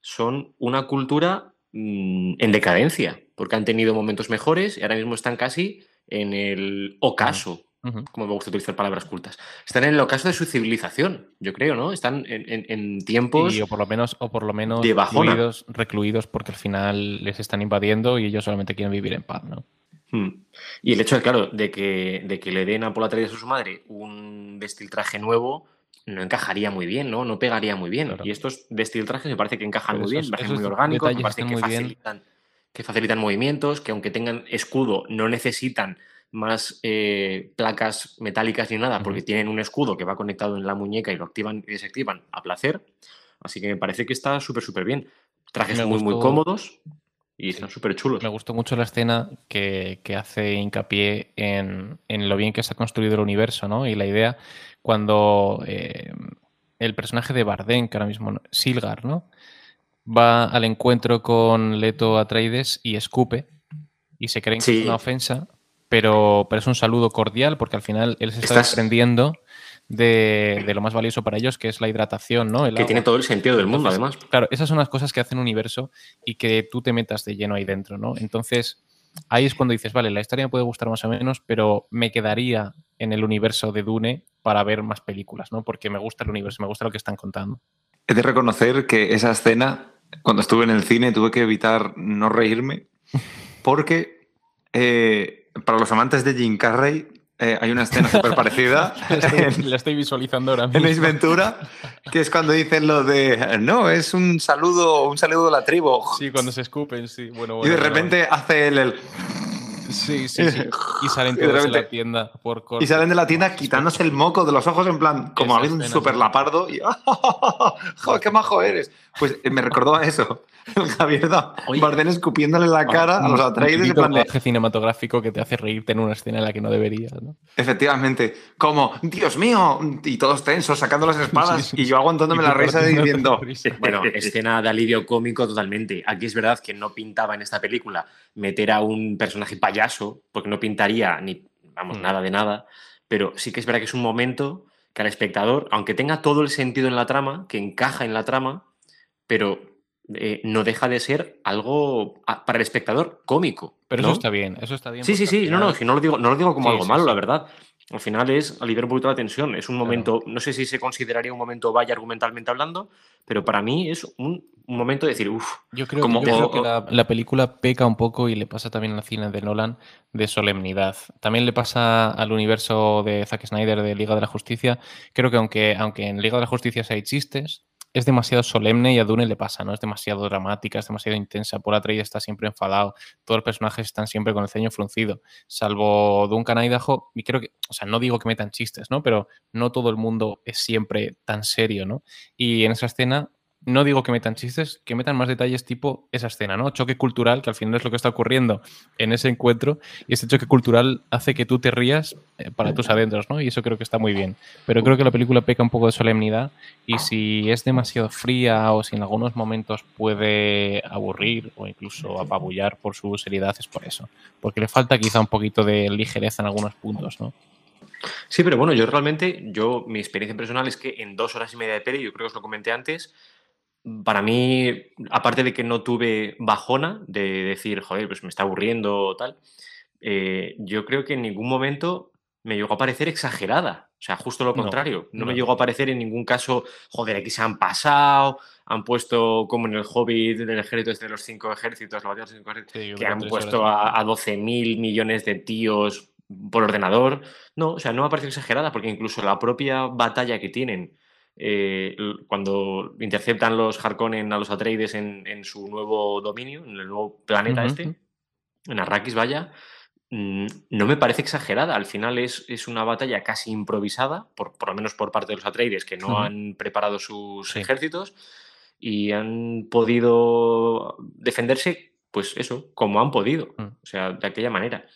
son una cultura mm, en decadencia, porque han tenido momentos mejores y ahora mismo están casi en el ocaso, Como me gusta utilizar palabras cultas. Están en el ocaso de su civilización, yo creo, ¿no? Están en, en- en tiempos... Sí, o por lo menos, o por lo menos de bajona. recluidos, recluidos porque al final les están invadiendo y ellos solamente quieren vivir en paz, ¿no? Hmm. Y el hecho, de, claro, de que, de que le den a Atreides a su madre un destiltraje nuevo no encajaría muy bien, ¿no? No pegaría muy bien. Claro. Y estos destiltrajes me parece que encajan Pero muy bien, me parecen muy orgánicos, me parece que bien. que facilitan movimientos, que aunque tengan escudo no necesitan más eh, placas metálicas ni nada, porque tienen un escudo que va conectado en la muñeca y lo activan y desactivan a placer. Así que me parece que está súper, súper bien. Trajes Me muy, muy cómodos y Sí. están súper chulos. Me gustó mucho la escena que, que hace hincapié en, en lo bien que se ha construido el universo, ¿no? Y la idea cuando eh, el personaje de Bardem, que ahora mismo no- Silgar, ¿no? Va al encuentro con Leto Atreides y escupe y se creen que es una ofensa, pero, pero es un saludo cordial porque al final él se está desprendiendo de, de lo más valioso para ellos, que es la hidratación, ¿no? El Que tiene todo el sentido del mundo, Entonces, además. Claro, esas son las cosas que hacen un universo y que tú te metas de lleno ahí dentro, ¿no? Entonces, ahí es cuando dices, vale, la historia me puede gustar más o menos, pero me quedaría en el universo de Dune para ver más películas, ¿no? Porque me gusta el universo, me gusta lo que están contando. He de reconocer que esa escena, cuando estuve en el cine, tuve que evitar no reírme, porque eh, para los amantes de Jim Carrey eh, hay una escena súper parecida en, la estoy visualizando ahora en mismo. Ace Ventura, que es cuando dicen lo de, no, es un saludo, un saludo de la tribu. Sí, cuando se escupen, sí. Bueno, y de bueno. repente hace el, el- Sí, sí, sí. Y salen Y de la tienda por corte. Y salen de la tienda quitándose el moco de los ojos en plan, como Esa ha habido un super lapardo y ¡joder, qué majo eres! Pues eh, me recordó a eso. El Javier. Bardem escupiéndole la cara a los Un Atreides de, rodaje cinematográfico que te hace reírte en una escena en la que no deberías, ¿no? efectivamente, como, ¡Dios mío! Y todos tensos, sacando las espadas Sí, sí, y yo aguantándome Y la risa diciendo, risa. Bueno, escena de alivio cómico totalmente. Aquí es verdad que no pintaba en esta película meter a un personaje payaso, porque no pintaría ni, vamos, Mm. nada de nada, pero sí que es verdad que es un momento que al espectador, aunque tenga todo el sentido en la trama, que encaja en la trama, pero eh, no deja de ser algo ah, para el espectador cómico. Pero ¿no? eso está bien, eso está bien. Sí, sí, sí, no, no, no lo digo, no lo digo como Sí, algo sí, malo, sí. la verdad. Al final es aliviar un poquito la tensión. Es un Claro. momento, no sé si se consideraría un momento vaya argumentalmente hablando, pero para mí es un, un momento de decir, uff, Yo creo, Como- yo creo que la, la película peca un poco y le pasa también al cine de Nolan de solemnidad. También le pasa al universo de Zack Snyder de Liga de la Justicia. Creo que aunque, aunque en Liga de la Justicia hay chistes, es demasiado solemne y a Dune le pasa, ¿no? Es demasiado dramática, es demasiado intensa. Paul Atreides está siempre enfadado, todos los personajes están siempre con el ceño fruncido, salvo Duncan Idaho. Y creo que, o sea, no digo que metan chistes, ¿no? Pero no todo el mundo es siempre tan serio, ¿no? Y en esa escena no digo que metan chistes, que metan más detalles tipo esa escena, ¿no? Choque cultural, que al final es lo que está ocurriendo en ese encuentro, y ese choque cultural hace que tú te rías eh, para tus adentros, ¿no? Y eso creo que está muy bien. Pero creo que la película peca un poco de solemnidad, y si es demasiado fría o si en algunos momentos puede aburrir o incluso apabullar por su seriedad, es por eso. Porque le falta quizá un poquito de ligereza en algunos puntos, ¿no? Sí, pero bueno, yo realmente, yo, mi experiencia personal es que en dos horas y media de peli, yo creo que os lo comenté antes, para mí, aparte de que no tuve bajona de decir, joder, pues me está aburriendo o tal, eh, yo creo que en ningún momento me llegó a parecer exagerada. O sea, justo lo No, contrario. No, me llegó a parecer en ningún caso, joder, aquí se han pasado, han puesto como en el Hobbit del ejército este de los cinco ejércitos, la batalla de los cinco ejércitos, Sí, que han puesto a, a 12 mil millones de tíos por ordenador. No, o sea, no me parece exagerada porque incluso la propia batalla que tienen eh, cuando interceptan los Harkonnen a los Atreides en, en, su nuevo dominio, en el nuevo planeta este, en Arrakis, vaya, mm, no me parece exagerada. Al final es, es una batalla casi improvisada, por, por, lo menos por parte de los Atreides, que no han preparado sus ejércitos y han podido defenderse, pues eso, como han podido, mm. o sea, de aquella manera.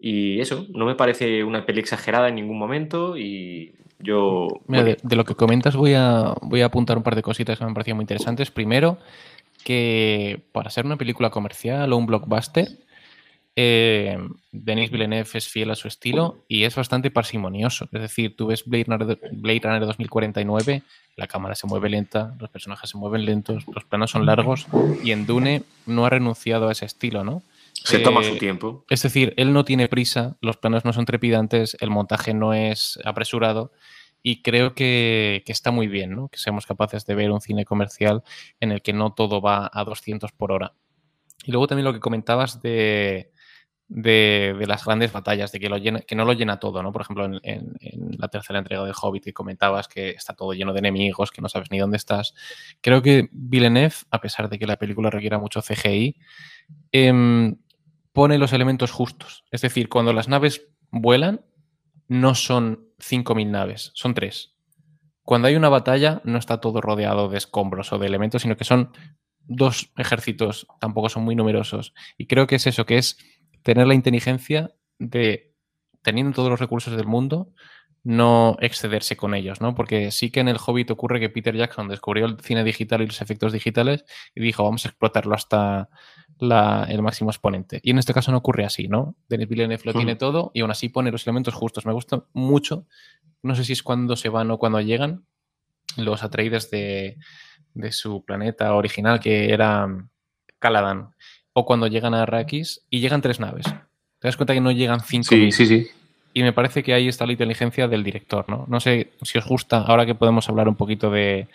Y eso, no me parece una peli exagerada en ningún momento y yo... de, lo que comentas voy a, voy a apuntar un par de cositas que me han parecido muy interesantes. Primero, que para ser una película comercial o un blockbuster, eh, Denis Villeneuve es fiel a su estilo y es bastante parsimonioso. Es decir, tú ves Blade Runner, Blade Runner 2049, la cámara se mueve lenta, los personajes se mueven lentos, los planos son largos y en Dune no ha renunciado a ese estilo, ¿no? Se toma su eh, tiempo. Es decir, él no tiene prisa, los planos no son trepidantes, el montaje no es apresurado y creo que, está muy bien, ¿no? Que seamos capaces de ver un cine comercial en el que no todo va a 200 por hora. Y luego también lo que comentabas de, de, las grandes batallas, de que, lo que no lo llena todo, ¿no? Por ejemplo, en, la tercera entrega de Hobbit que comentabas que está todo lleno de enemigos, que no sabes ni dónde estás. Creo que Villeneuve, a pesar de que la película requiera mucho CGI, em, pone los elementos justos. Es decir, cuando las naves vuelan, no son 5.000 naves, son tres. Cuando hay una batalla, no está todo rodeado de escombros o de elementos, sino que son dos ejércitos, tampoco son muy numerosos. Y creo que es eso, que es tener la inteligencia de, teniendo todos los recursos del mundo, no excederse con ellos, ¿no? Porque sí que en el Hobbit ocurre que Peter Jackson descubrió el cine digital y los efectos digitales y dijo, vamos a explotarlo hasta el máximo exponente. Y en este caso no ocurre así, ¿no? Denis Villeneuve lo tiene todo y aún así pone los elementos justos. Me gusta mucho, no sé si es cuando se van o cuando llegan, los Atreides de, de su planeta original, que era Caladan, o cuando llegan a Arrakis y llegan tres naves. Te das cuenta que no llegan cinco. Sí, sí, sí. Y me parece que ahí está la inteligencia del director, ¿no? No sé si os gusta, ahora que podemos hablar un poquito de,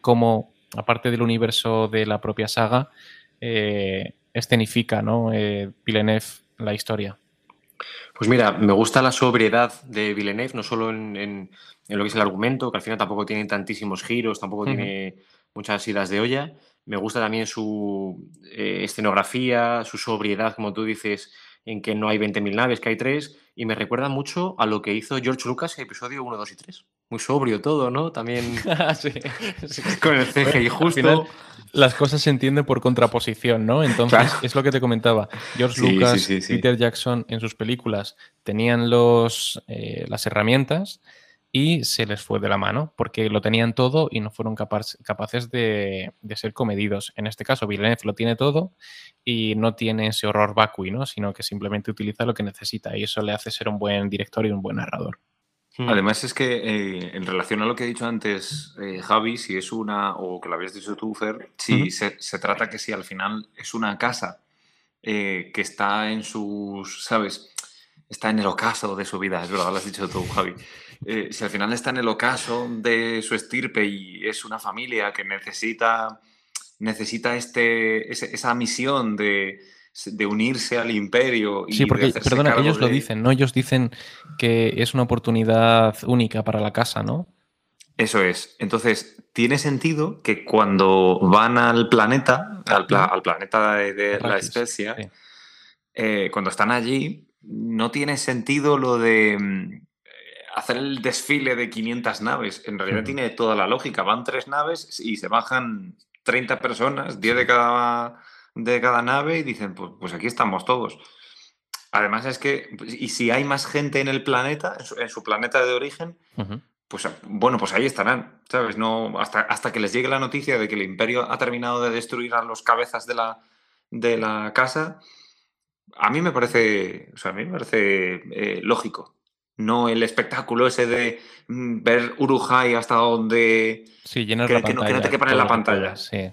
cómo, aparte del universo de la propia saga, eh, escenifica, ¿no? Eh, Villeneuve la historia. Pues mira, me gusta la sobriedad de Villeneuve, no solo en, lo que es el argumento, que al final tampoco tiene tantísimos giros, tampoco tiene muchas idas de olla. Me gusta también su eh, escenografía, su sobriedad, como tú dices, en que no hay 20.000 naves, que hay tres, y me recuerda mucho a lo que hizo George Lucas en episodio 1, 2 y 3. Muy sobrio todo, ¿no? También con el CGI justo. las cosas se entienden por contraposición, ¿no? Entonces, es lo que te comentaba. George Lucas, Peter Jackson en sus películas tenían los, eh, las herramientas y se les fue de la mano porque lo tenían todo y no fueron capaces de, ser comedidos. En este caso, Villeneuve lo tiene todo y no tiene ese horror vacui, ¿no? sino que simplemente utiliza lo que necesita y eso le hace ser un buen director y un buen narrador. Hmm. Además es que eh, en relación a lo que he dicho antes, eh, Javi, si es una, o que lo habías dicho tú, Fer, si se, trata que si al final es una casa eh, que está en sus, ¿sabes? Está en el ocaso de su vida, es verdad, lo has dicho tú, Javi. Si al final está en el ocaso de su estirpe y es una familia que necesita, necesita este, esa misión de, unirse al imperio. Y sí, porque, perdona, ellos lo dicen, ¿no? Ellos dicen que es una oportunidad única para la casa, ¿no? Eso es. Entonces, tiene sentido que cuando van al planeta, al, planeta de, la especie, eh, cuando están allí, no tiene sentido lo de mm, hacer el desfile de 500 naves. En realidad tiene toda la lógica. Van tres naves y se bajan 30 personas, 10 de cada, de cada nave y dicen, pues, pues aquí estamos todos. Además es que, y si hay más gente en el planeta, en su, planeta de origen, pues bueno, pues ahí estarán, ¿sabes? No, hasta, hasta que les llegue la noticia de que el imperio ha terminado de destruir a los cabezas de la, de la casa, a mí me parece, o sea, a mí me parece eh, lógico no el espectáculo ese de mm, ver Urujai hasta donde sí, que, la que, no, que, no, te quepan en la pantalla. Sí.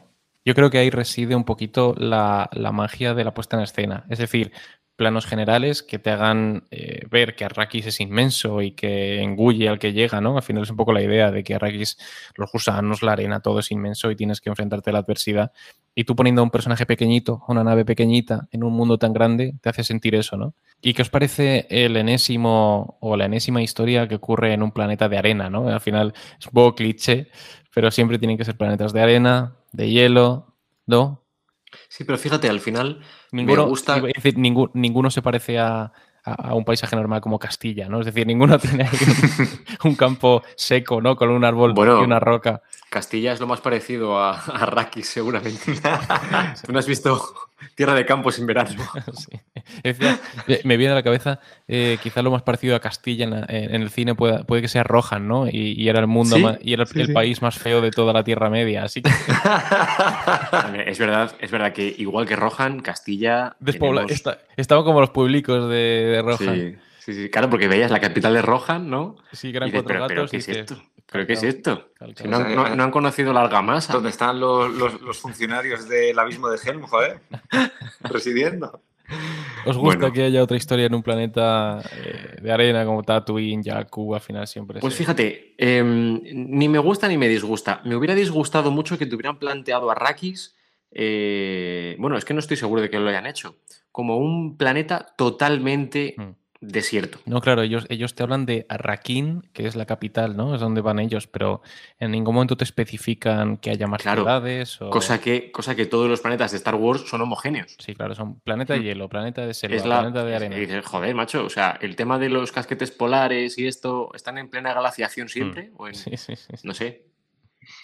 Yo creo que ahí reside un poquito la, magia de la puesta en escena. Es decir, planos generales que te hagan eh, ver que Arrakis es inmenso y que engulle al que llega, ¿no? Al final es un poco la idea de que Arrakis, los gusanos, la arena, todo es inmenso y tienes que enfrentarte a la adversidad. Y tú poniendo a un personaje pequeñito, una nave pequeñita, en un mundo tan grande, te hace sentir eso, ¿no? ¿Y qué os parece el enésimo o la enésima historia que ocurre en un planeta de arena, ¿no? Al final es un poco cliché, pero siempre tienen que ser planetas de arena, de hielo, ¿no? Sí, pero fíjate, al final Ninguno, me gusta... a decir, ningú- ninguno se parece a, a- a un paisaje normal como Castilla, ¿no? Es decir, ninguno tiene ahí un, un campo seco, ¿no? Con un árbol Bueno. y una roca. Castilla es lo más parecido a, a seguramente. Tú no has visto Tierra de Campos en verano. Sí. Me- me viene a la cabeza, eh, quizá lo más parecido a Castilla en, la- en- en el cine puede, puede que sea Rohan, ¿no? Y, y era el mundo Sí, más- y era el, sí, el sí. país más feo de toda la Tierra Media. Así que Es verdad, es verdad que igual que Rohan, Castilla. despobla- tenemos- está- estaban como los pueblicos de, de Rohan. Sí, sí, sí, claro, porque veías la capital de Rohan, ¿no? Sí, que eran Y cuatro pero gatos. ¿qué y es dices, esto? ¿Pero qué es esto? Si no, han- no- no han conocido la argamasa. ¿Dónde están los, los- los funcionarios del abismo de Helm, joder? Residiendo. ¿Os gusta Bueno. que haya otra historia en un planeta eh, de arena como Tatooine, Jakku, al final siempre Pues se- fíjate, em, ni me gusta ni me disgusta. Me hubiera disgustado mucho que te hubieran planteado a Arrakis. eh, bueno, es que no estoy seguro de que lo hayan hecho. Como un planeta totalmente Mm. Desierto. No, claro, ellos, ellos te hablan de Arrakeen, que es la capital, ¿no? Es donde van ellos, pero en ningún momento te especifican que haya más Claro, ciudades o... Cosa que, cosa que todos los planetas de Star Wars son homogéneos. Sí, claro, son planeta de Mm. hielo, planeta de selva, Es la, planeta de arena. y dices, joder, macho, o sea, el tema de los casquetes polares y esto, ¿están en plena glaciación siempre? ¿O en- Sí, sí, sí, sí. No sé.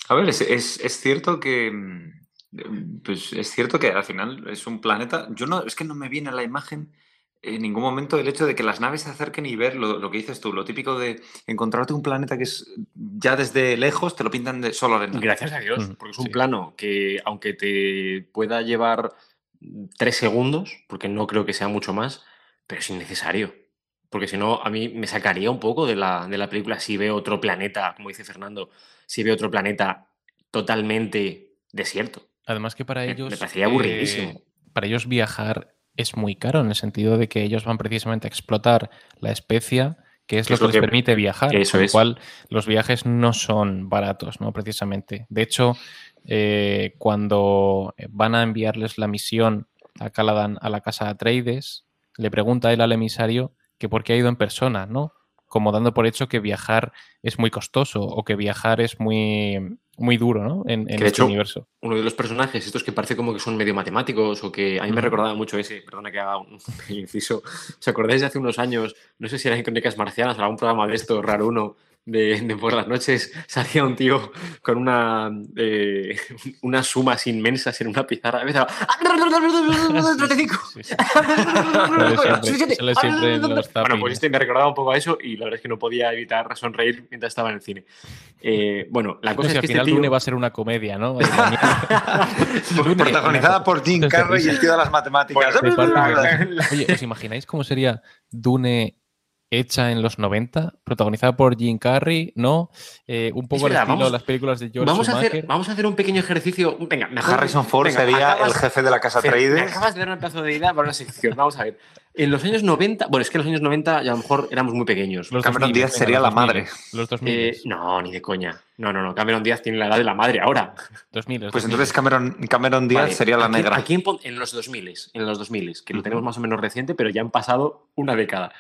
A ver, es, es- es cierto que. mm, Pues es cierto que al final es un planeta. Yo no, es que no me viene a la imagen en ningún momento el hecho de que las naves se acerquen y ver lo, lo que dices tú, lo típico de encontrarte un planeta que es ya desde lejos te lo pintan de solo arena. Gracias a Dios, Mm, porque es un sí. plano que, aunque te pueda llevar tres segundos, porque no creo que sea mucho más, pero es innecesario. Porque si no, a mí me sacaría un poco de la, de la película si veo otro planeta, como dice Fernando, si veo otro planeta totalmente desierto. Además que para Me- ellos... me parecería aburridísimo. para ellos viajar es muy caro, en el sentido de que ellos van precisamente a explotar la especia, que es Que lo es que lo les que- permite viajar. eso con lo cual, los viajes no son baratos, ¿no? Precisamente. De hecho, eh, cuando van a enviarles la misión a Caladan a la casa de Atreides, le pregunta él al emisario que por qué ha ido en persona, ¿no? Como dando por hecho que viajar es muy costoso o que viajar es muy, muy duro, ¿no? En, en de este hecho, universo. Uno de los personajes, estos que parece como que son medio matemáticos o que a mí me recordaba mucho ese, perdona que haga un inciso, ¿os acordáis de hace unos años, no sé si era en Crónicas Marcianas o algún programa de esto raro uno, de, de por las noches salía un tío con una, eh, unas sumas inmensas en una pizarra y empezaba, "35". Sí, sí. Sale siempre- sale siempre en los Bueno, pues este me recordaba un poco a eso y la verdad es que no podía evitar sonreír mientras estaba en el cine. Eh, bueno, la cosa es al que final este tío... Dune va a ser una comedia, ¿no? Protagonizada por Jim Carrey y el tío de las matemáticas. Oye, ¿os imagináis cómo sería Dune hecha en los 90? Protagonizada por Jim Carrey, ¿no? Eh, un poco al verdad, estilo vamos- de las películas de George Vamos a, hacer, vamos a hacer un pequeño ejercicio. Venga, mejor. Harrison Ford venga, sería acabas- el jefe de la casa Atreides. acabas de dar un pedazo de idea para una sección. Vamos a ver. En los años 90, bueno, es que en los años 90 ya a lo mejor éramos muy pequeños. Los Cameron 2000, Díaz venga, sería los la 2000, madre. Los 2000. Eh, no, ni de coña. No, no, no. Cameron Díaz tiene la edad de la madre ahora. 2000, los Pues 2000. entonces Cameron, Cameron Díaz Vale, sería la ¿a quién- negra. ¿A quién pon- en los 2000? En los 2000, que lo Ujú. tenemos más o menos reciente, pero ya han pasado una década.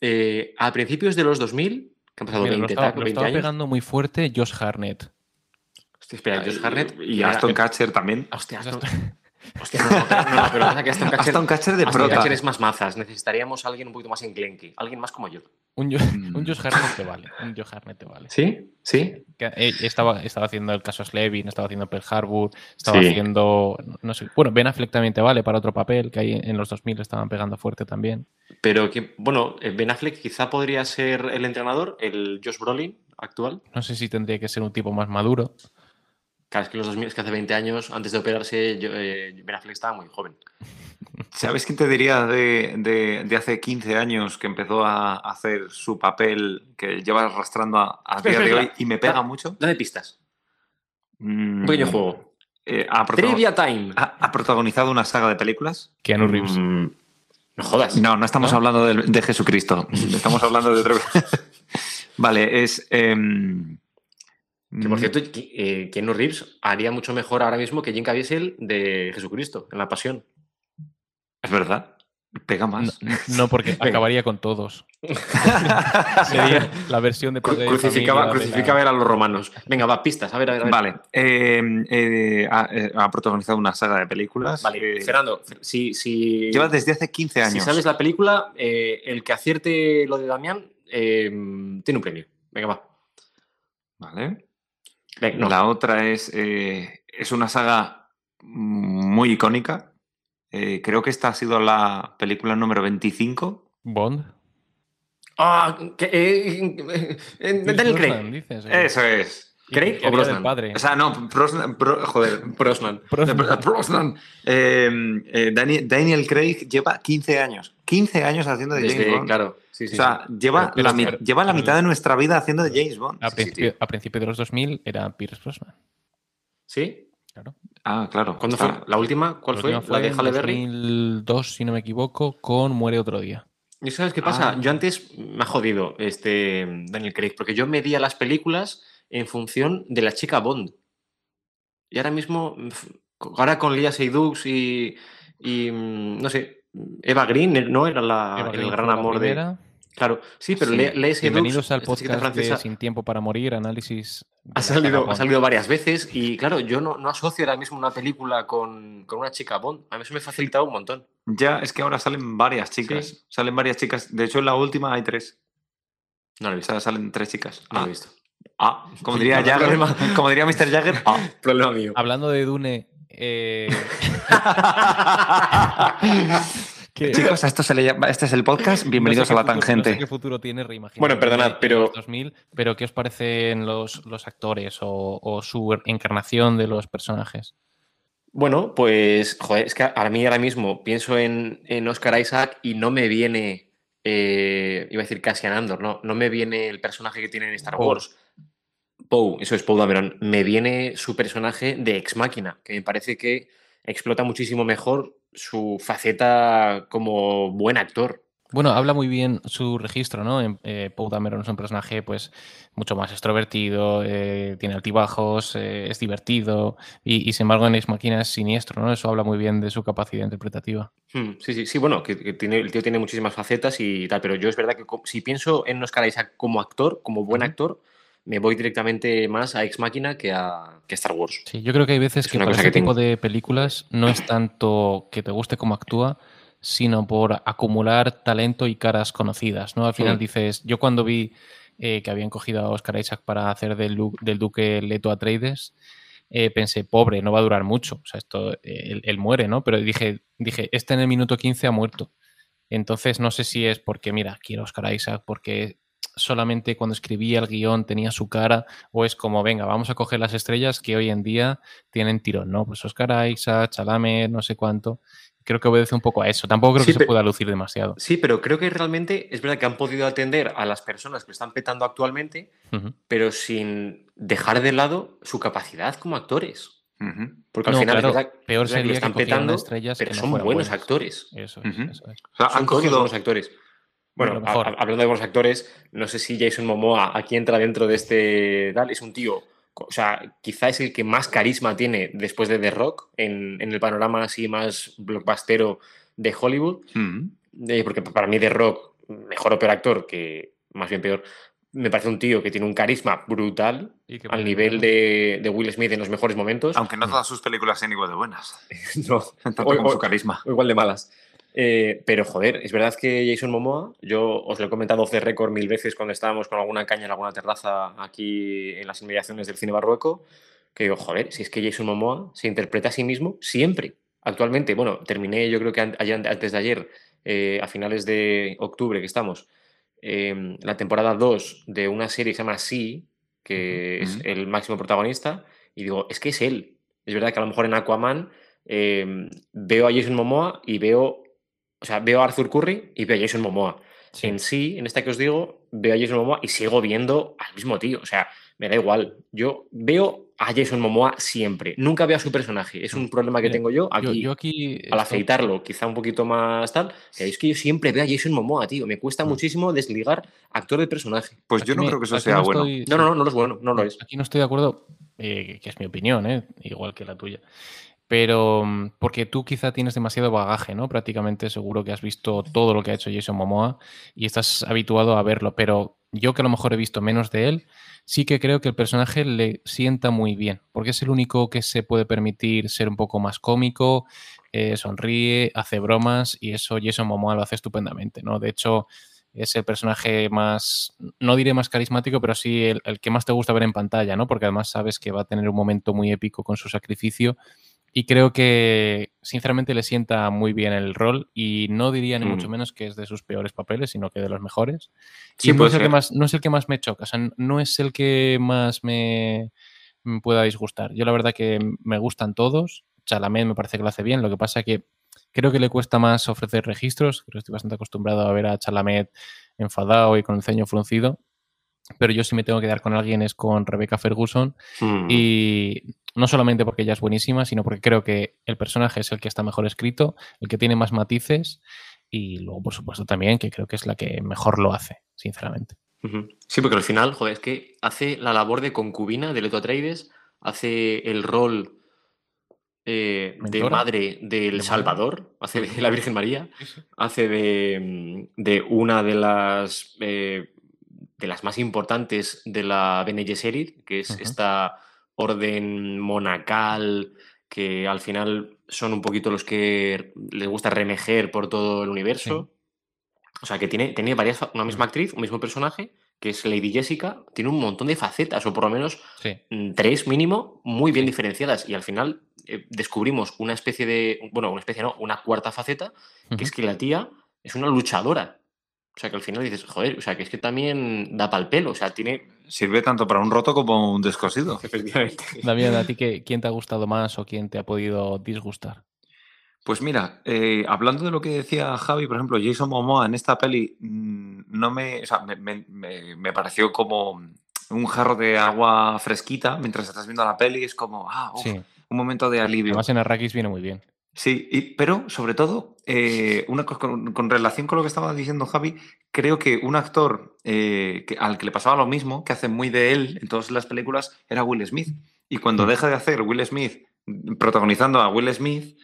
Eh, a principios de los 2000, que han pasado Mira, lo 20, estaba, taco, lo 20 estaba años. pegando muy fuerte Josh Harnett. Hostia, espera, Josh Harnett. Y era- Aston Catcher también. Hostia, Aston, hostia, no, no, no, pero pasa que Aston Catcher, Aston Catcher de Aston prota. Catcher es más mazas. Necesitaríamos a alguien un poquito más enclenque. Alguien más como yo. Un, Mm. un Josh Harnett te vale. Un Josh Harnett te vale. ¿Sí? ¿Sí? Que, eh, estaba, estaba haciendo el caso Slevin, estaba haciendo Pearl Harbor, estaba Sí. haciendo. No sé. Bueno, Ben Affleck también te vale para otro papel, que ahí en los 2000 estaban pegando fuerte también. Pero que, bueno, eh, Ben Affleck quizá podría ser el entrenador, el Josh Brolin actual. No sé si tendría que ser un tipo más maduro. Claro, es que los 2000, es que hace 20 años, antes de operarse, yo, eh, Ben Affleck estaba muy joven. ¿Sabes quién te diría de, de- de hace 15 años que empezó a hacer su papel que lleva arrastrando a, a Espera, día de hoy espera. y me pega Da- mucho? Dame pistas. Mm, Un pequeño juego. eh, ha, Trivia Time. ha- ha protagonizado una saga de películas? Keanu Reeves. Mm, no jodas. No, no estamos ¿No? hablando de, de Jesucristo. Estamos hablando de otro. vale, es. em, Que por Mm, cierto, eh, Keanu Reeves haría mucho mejor ahora mismo que Jim Caviezel de Jesucristo, en La Pasión. Es verdad. Pega más. no, porque Venga. acabaría con todos. Sería la versión de padre crucificaba, de a los romanos. Venga, va, pistas. A ver, a ver. a ver. Vale. eh, eh, ha, eh, ha protagonizado una saga de películas. Vale, eh, Fernando, si, si, lleva desde hace 15 años. si sabes la película, eh, el que acierte lo de Damián eh, tiene un premio. Venga, va. Vale. Venga, no. La otra es, eh, es una saga muy icónica. Eh, creo que esta ha sido la película número 25. Bond. Ah, que, eh, eh, eh, Daniel Brosnan, Craig. dices, eh. Eso es. ¿Craig o Brosnan? padre. O sea, no, Brosnan, Bro- joder, Brosnan. Brosnan. Brosnan. Eh, eh, Dani- Daniel Craig lleva 15 años. 15 años haciendo de James Desde, Bond. claro. Sí, sí, o sea, sí. lleva, Pero- la, mi- pero- lleva la pero- mitad de nuestra vida haciendo de James Bond. A, Sí, principio, tío. a principio de los 2000 era Pierce Brosnan. ¿Sí? Claro. Ah, claro. ¿Cuándo está- fue? ¿La última? ¿Cuál La fue? última ¿La de en Halle Berry? 2002, si no me equivoco, con Muere otro día. ¿Y sabes qué pasa? Ah. Yo antes me ha jodido este Daniel Craig, porque yo medía las películas en función de la chica Bond. Y ahora mismo, ahora con Lia Seydoux y, y, mm, no sé, Eva Green, ¿no? Era la, el gran amor de... Claro, sí, pero Sí. Lea, Lea Seydoux, Bienvenidos al podcast de francesa, Sin Tiempo para Morir, análisis. de ha salido, ha salido varias veces y claro, yo no, no asocio ahora mismo una película con, con una chica Bond. A mí eso me ha facilitado un montón. Ya, es que ahora salen varias chicas. Sí. Salen varias chicas. De hecho, en la última hay tres. No lo he O visto. sea, salen tres chicas. No lo Ah, he visto. Ah, como diría no, Jagger, problema. como diría Mr. Jagger. Ah. Problema mío. Hablando de Dune. eh, ¿qué? Chicos, a esto se le llama- este es el podcast. Bienvenidos No sé a la futuro- tangente. No sé qué futuro tiene, reimagino. Bueno, perdonad, pero- Los 2000, pero ¿qué os parecen los, los actores o, o su encarnación de los personajes? Bueno, pues, joder, es que a mí ahora mismo pienso en, en Oscar Isaac y no me viene, eh, iba a decir Cassian Andor, no, no me viene el personaje que tiene en Star. Wars. Poe, eso es Poe Dameron. Me viene su personaje de Ex Máquina, que me parece que explota muchísimo mejor su faceta como buen actor. Bueno, habla muy bien su registro, ¿no? Eh, Poe Dameron es un personaje, pues, mucho más extrovertido, eh, tiene altibajos, eh, es divertido, y, y, sin embargo en Ex Machina es siniestro, ¿no? Eso habla muy bien de su capacidad interpretativa. Hmm, sí, sí, sí, bueno, que, que tiene, el tío tiene muchísimas facetas y tal, pero yo es verdad que si pienso en Oscar Isaac como actor, como buen actor, me voy directamente más a Ex Máquina que a, que Star Wars. Sí, yo creo que hay veces Es que para este tipo de películas no es tanto que te guste cómo actúa, sino por acumular talento y caras conocidas, ¿no? Al final dices, yo cuando vi eh, que habían cogido a Oscar Isaac para hacer del, duque Leto Atreides, eh, pensé, pobre, no va a durar mucho, o sea, esto, eh, él, él muere, ¿no? Pero dije, dije, este en el minuto 15 ha muerto. Entonces no sé si es porque, mira, quiero Oscar Isaac, porque solamente cuando escribía el guion tenía su cara, o es como, venga, vamos a coger las estrellas que hoy en día tienen tirón, ¿no? Pues Oscar Isaac, Chalamet, no sé cuánto. Creo que obedece un poco a eso. Tampoco creo Sí, que se pueda lucir demasiado. Sí, pero creo que realmente es verdad que han podido atender a las personas que están petando actualmente, pero sin dejar de lado su capacidad como actores. Porque al No, final claro, es verdad, peor que lo sería que están petando, estrellas pero que no son buenos buenas. actores. Eso es, eso es. O sea, Son han cogido. buenos actores. Bueno, Lo mejor. a- a- hablando de buenos actores, no sé si Jason Momoa aquí entra dentro de este tal. Es un tío, o sea, quizá es el que más carisma tiene después de The Rock en, en el panorama así más blockbustero de Hollywood. Mm, Eh, porque para mí The Rock, mejor o peor actor, que más bien peor, me parece un tío que tiene un carisma brutal Y que al nivel de, de Will Smith en los mejores momentos. Aunque no todas sus películas sean igual de buenas. No, Tanto O- como o- su carisma. o igual de malas. Eh, pero joder, es verdad que Jason Momoa, yo os lo he comentado off the record mil veces cuando estábamos con alguna caña en alguna terraza aquí en las inmediaciones del cine barrueco, que digo, joder, si es que Jason Momoa se interpreta a sí mismo siempre. Actualmente, bueno, terminé yo creo que antes de ayer, eh, a finales de octubre que estamos, eh, la temporada 2 de una serie que se llama Sí, que es el máximo protagonista, y digo, es que es él. Es verdad que a lo mejor en Aquaman eh, veo a Jason Momoa y veo, o sea, veo a Arthur Curry y veo a Jason Momoa. Sí. En sí, en esta que os digo, veo a Jason Momoa y sigo viendo al mismo tío. O sea, me da igual. Yo veo a Jason Momoa siempre. Nunca veo a su personaje. Es un problema que Mira, tengo yo Yo, aquí. yo aquí al aceitarlo, quizá un poquito más tal, que es que yo siempre veo a Jason Momoa, tío. Me cuesta Mm. muchísimo desligar actor de personaje. Pues yo aquí no me- creo que eso sea no bueno. estoy- No, no, no, no lo es bueno, no lo es. Aquí no estoy de acuerdo, eh, que es mi opinión, ¿eh? igual que la tuya. Pero mm, porque tú quizá tienes demasiado bagaje, ¿no? Prácticamente seguro que has visto todo lo que ha hecho Jason Momoa y estás habituado a verlo. Pero yo que a lo mejor he visto menos de él, sí que creo que el personaje le sienta muy bien, porque es el único que se puede permitir ser un poco más cómico, eh, sonríe, hace bromas y eso Jason Momoa lo hace estupendamente, ¿no? De hecho, es el personaje más, no diré más carismático, pero sí el, el que más te gusta ver en pantalla, ¿no? Porque además sabes que va a tener un momento muy épico con su sacrificio. Y creo que, sinceramente, le sienta muy bien el rol. Y no diría ni Mm. mucho menos que es de sus peores papeles, sino que de los mejores. Sí, y no es, el que más, no es el que más me choca, o sea, no es el que más me, me pueda disgustar. Yo la verdad que me gustan todos. Chalamet me parece que lo hace bien. Lo que pasa que creo que le cuesta más ofrecer registros. Creo que estoy bastante acostumbrado a ver a Chalamet enfadado y con el ceño fruncido. Pero yo sí me tengo que dar con alguien es con Rebecca Ferguson. Mm. Y no solamente porque ella es buenísima, sino porque creo que el personaje es el que está mejor escrito, el que tiene más matices. Y luego, por supuesto, también que creo que es la que mejor lo hace, sinceramente. Sí, porque al final, joder, es que hace la labor de concubina de Leto Atreides, hace el rol eh, de madre del. Salvador, hace de la Virgen María, hace de, mm, de una de las eh, de las más importantes de la Bene Gesserit, que es esta orden monacal que al final son un poquito los que les gusta remejer por todo el universo. O sea, que tiene, tiene varias, una misma actriz, un mismo personaje, que es Lady Jessica, tiene un montón de facetas, o por lo menos Sí. mm, tres mínimo, muy bien diferenciadas. Y al final eh, descubrimos una especie de, bueno, una especie no, una cuarta faceta, que es que la tía es una luchadora. O sea, que al final dices, joder, o sea, que es que también da pal pelo, o sea, tiene... Sirve tanto para un roto como un descosido. Efectivamente. David, ¿a ti qué, quién te ha gustado más o quién te ha podido disgustar? Pues mira, eh, hablando de lo que decía Javi, por ejemplo, Jason Momoa en esta peli mm, no me, o sea, me, me- me- me pareció como un jarro de agua fresquita mientras estás viendo la peli. Es como, ah, uf, Sí. un momento de alivio. Además, en Arrakis viene muy bien. Sí, y- pero sobre todo, eh, una cosa con, con relación con lo que estaba diciendo Javi, creo que un actor eh, que- al que le pasaba lo mismo, que hace muy de él en todas las películas, era Will Smith. Y cuando Mm. deja de hacer Will Smith mm, protagonizando a Will Smith,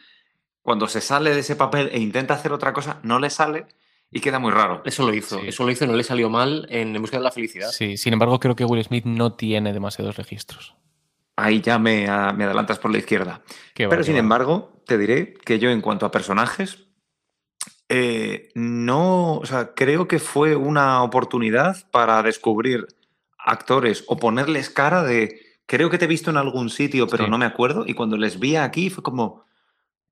cuando se sale de ese papel e intenta hacer otra cosa, no le sale y queda muy raro. Eso lo hizo, Sí. eso lo hizo, no le salió mal en En busca de la felicidad. Sí, sin embargo, creo que Will Smith no tiene demasiados registros. Ahí ya me, a- me adelantas por la izquierda. Qué Pero sin va. embargo, te diré que yo en cuanto a personajes, eh, no, o sea, creo que fue una oportunidad para descubrir actores o ponerles cara de, creo que te he visto en algún sitio, pero Sí. no me acuerdo, y cuando les vi aquí fue como,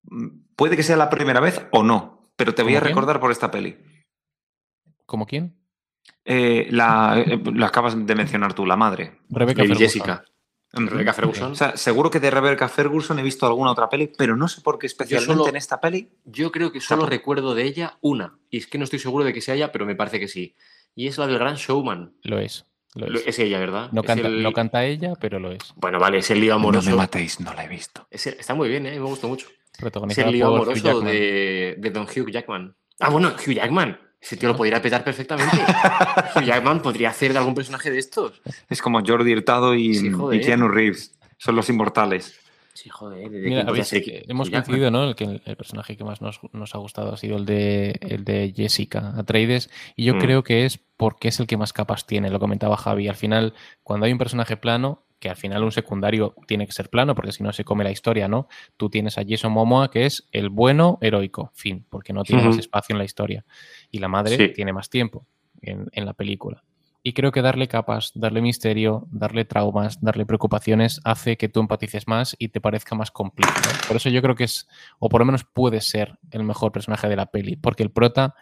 mm, puede que sea la primera vez o no, pero te voy ¿Cómo a quién? recordar por esta peli. ¿Como quién? Eh, la, eh, la acabas de mencionar tú, la madre. Ferguson. Jessica. Rebecca Ferguson. O sea, seguro que de Rebecca Ferguson he visto alguna otra peli, pero no sé por qué especialmente solo- en esta peli. Yo creo que solo recuerdo de ella una, y es que no estoy seguro de que sea ella, pero me parece que sí. Y es la del Gran Showman. Lo es. Lo es. Es ella, ¿verdad? No, canta, el- no canta ella, pero lo es. Bueno, vale, es el lío No amoroso. me matéis, no la he visto. Es el- Está muy bien, ¿eh? Me gustó mucho. Es el lío amoroso Jackman. de, de Don Hugh Jackman. Ah, bueno, Hugh Jackman. Ese tío lo podría petar perfectamente. Jackman podría hacer de algún personaje de estos. Es como Jordi Hurtado y, Sí, y. Keanu Reeves. Son los inmortales. Sí, joder. ¿de Mira, habéis- hemos Jackman? coincidido, ¿no? El, que el, el personaje que más nos, nos ha gustado ha sido el de, el de Jessica Atreides. Y yo Mm. creo que es porque es el que más capas tiene, lo comentaba Javi. Al final, cuando hay un personaje plano, que al final un secundario tiene que ser plano, porque si no se come la historia, ¿no? Tú tienes a Jason Momoa, que es el bueno heroico, fin, porque no tiene más espacio en la historia. Y la madre Sí. tiene más tiempo en, en la película. Y creo que darle capas, darle misterio, darle traumas, darle preocupaciones hace que tú empatices más y te parezca más complejo. ¿no? Por eso yo creo que es, o por lo menos puede ser, el mejor personaje de la peli, porque el prota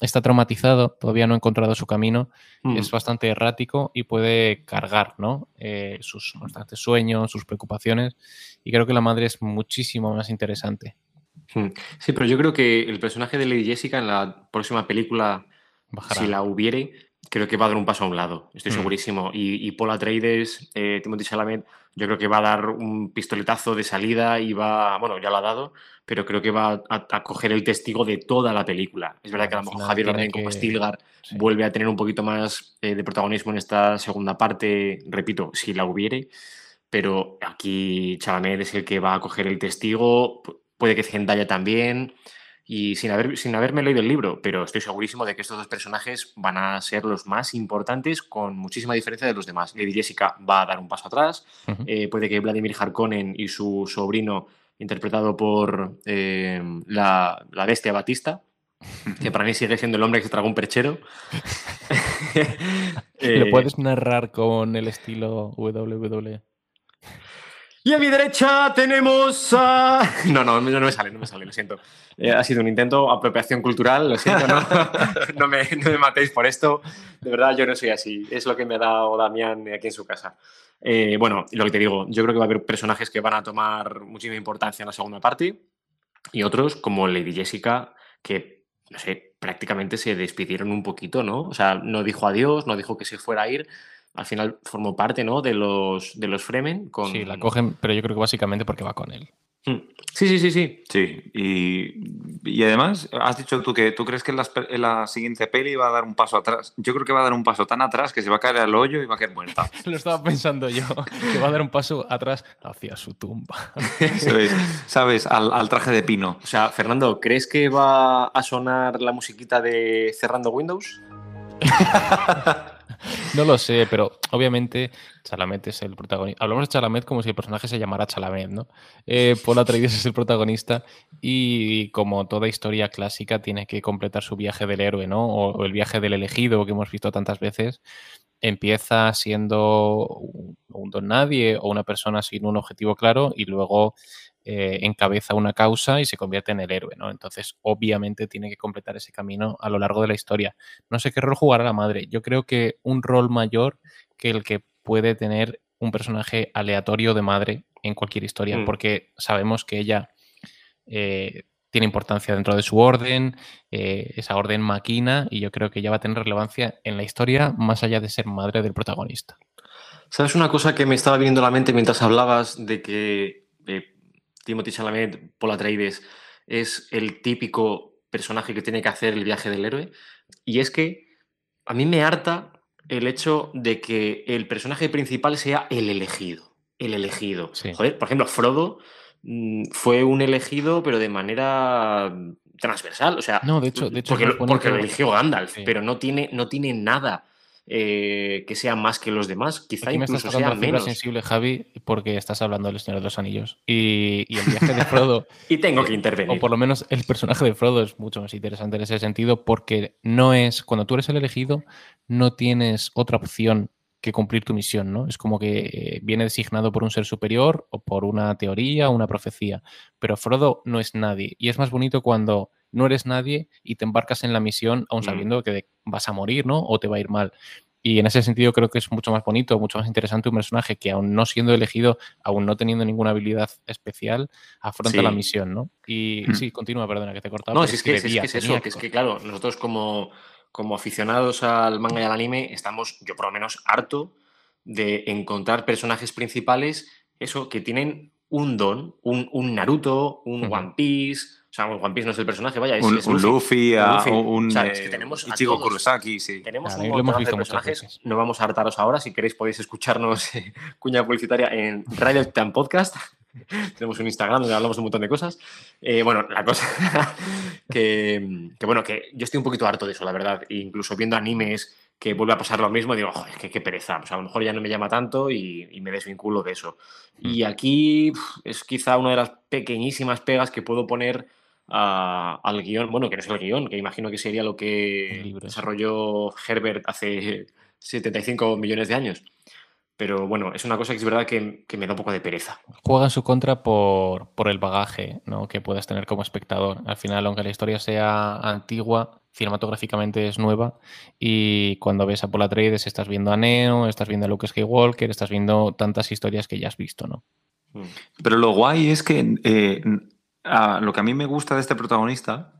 está traumatizado, todavía no ha encontrado su camino, Mm. es bastante errático y puede cargar ¿no? Eh, sus constantes sueños, sus preocupaciones. Y creo que la madre es muchísimo más interesante. Mm. Sí, pero yo creo que el personaje de Lady Jessica en la próxima película, Bajará. si la hubiere, creo que va a dar un paso a un lado, estoy Mm. segurísimo. Y, y Paul Atreides, eh, Timothy Chalamet, yo creo que va a dar un pistoletazo de salida y va, bueno, ya lo ha dado, pero creo que va a, a coger el testigo de toda la película. Es verdad que a lo mejor Javier Bardem como Stilgar sí. vuelve a tener un poquito más eh, de protagonismo en esta segunda parte, repito, si la hubiere, pero aquí Chalamet es el que va a coger el testigo, pu- puede que Zendaya también, y sin, haber, sin haberme leído el libro, pero estoy segurísimo de que estos dos personajes van a ser los más importantes con muchísima diferencia de los demás. Lady Jessica va a dar un paso atrás, eh, puede que Vladimir Harkonnen y su sobrino, interpretado por eh, la, la bestia Batista, que para mí sigue siendo el hombre que se tragó un perchero. ¿Lo Eh, puedes narrar con el estilo? WWE? Y a mi derecha tenemos a... No, no, no me sale, no me sale, lo siento. Eh, ha sido un intento, apropiación cultural, lo siento, no, no, me, no me matéis por esto. De verdad, yo no soy así. Es lo que me ha dado Damián aquí en su casa. Eh, bueno, lo que te digo, yo creo que va a haber personajes que van a tomar muchísima importancia en la segunda parte y otros, como Lady Jessica, que, no sé, prácticamente se despidieron un poquito, ¿no? O sea, no dijo adiós, no dijo que se fuera a ir. Al final formó parte, ¿no? De los, de los Fremen. Con... Sí, la cogen, pero yo creo que básicamente porque va con él. Mm. Sí, sí, sí, sí. Sí, y, y además has dicho tú que tú crees que en, la siguiente peli va a dar un paso atrás. Yo creo que va a dar un paso tan atrás que se va a caer al hoyo y va a caer muerta. Lo estaba pensando yo, que va a dar un paso atrás hacia su tumba. ¿Sabes? ¿Sabes? Al, al traje de pino. O sea, Fernando, ¿crees que va a sonar la musiquita de Cerrando Windows? No lo sé, pero obviamente Chalamet es el protagonista. Hablamos de Chalamet como si el personaje se llamara Chalamet, ¿no? Eh, Paul Atreides es el protagonista y como toda historia clásica tiene que completar su viaje del héroe, ¿no? O, o el viaje del elegido que hemos visto tantas veces. Empieza siendo un, un don nadie o una persona sin un objetivo claro y luego eh, encabeza una causa y se convierte en el héroe, ¿no? Entonces, obviamente tiene que completar ese camino a lo largo de la historia. No sé qué rol jugará la madre. Yo creo que un rol mayor que el que puede tener un personaje aleatorio de madre en cualquier historia, Mm. porque sabemos que ella eh, tiene importancia dentro de su orden, eh, esa orden maquina, y yo creo que ella va a tener relevancia en la historia más allá de ser madre del protagonista. ¿Sabes una cosa que me estaba viniendo a la mente mientras hablabas de que eh, Timothy Chalamet, Paul Atreides, es el típico personaje que tiene que hacer el viaje del héroe? Y es que a mí me harta el hecho de que el personaje principal sea el elegido. El elegido. Sí. Joder, por ejemplo, Frodo mm, fue un elegido, pero de manera transversal. O sea, No, de hecho- de hecho porque, lo- porque eligió Gandalf, Sí. pero no tiene, no tiene nada eh, que sea más que los demás. Quizá Aquí me estás incluso tocando sea menos. sensible, Javi, porque estás hablando del Señor de los Anillos. Y, y el viaje de Frodo, Y tengo que o intervenir. por lo menos el personaje de Frodo es mucho más interesante en ese sentido, porque no es, cuando tú eres el elegido, no tienes otra opción que cumplir tu misión, ¿no? Es como que eh, viene designado por un ser superior o por una teoría o una profecía. Pero Frodo no es nadie. Y es más bonito cuando no eres nadie y te embarcas en la misión Mm. sabiendo que vas a morir, ¿no? O te va a ir mal. Y en ese sentido creo que es mucho más bonito, mucho más interesante un personaje que aún no siendo elegido, aún no teniendo ninguna habilidad especial, afronta Sí. la misión, ¿no? Y Hmm. sí, continúa, perdona que te he cortado. No, es que, es, que es tenía eso, que es que claro, nosotros como, como aficionados al manga y al anime estamos, yo por lo menos, harto de encontrar personajes principales, eso, que tienen un don, un, un Naruto, un. One Piece, sea, un One Piece no es el personaje, vaya, es, Un, es un Luffy, a- Un Luffy. un O sea, es que eh, tenemos a Ichigo todos. Kurosaki, sí. Tenemos Claro, un ahí lo hemos montón de personajes. No vamos a hartaros ahora. Si queréis, podéis escucharnos cuña publicitaria en Radio Time Podcast. Tenemos un Instagram donde hablamos de un montón de cosas. Eh, bueno, la cosa que, que, bueno, que yo estoy un poquito harto de eso, la verdad. E incluso viendo animes que vuelve a pasar lo mismo, digo, joder, que qué pereza. Pues a lo mejor ya no me llama tanto y, y me desvinculo de eso. Y aquí es quizá una de las pequeñísimas pegas que puedo poner a- al guion, bueno, que no es el guion, que imagino que sería lo que desarrolló Herbert hace 75 millones de años. Pero bueno, es una cosa que es verdad que, que me da un poco de pereza. Juega en su contra por, por el bagaje ¿no? que puedas tener como espectador. Al final, aunque la historia sea antigua, cinematográficamente es nueva. Y cuando ves a Paul Atreides, estás viendo a Neo, estás viendo a Luke Skywalker, estás viendo tantas historias que ya has visto, ¿no? Mm. Pero lo guay es que eh, lo que a mí me gusta de este protagonista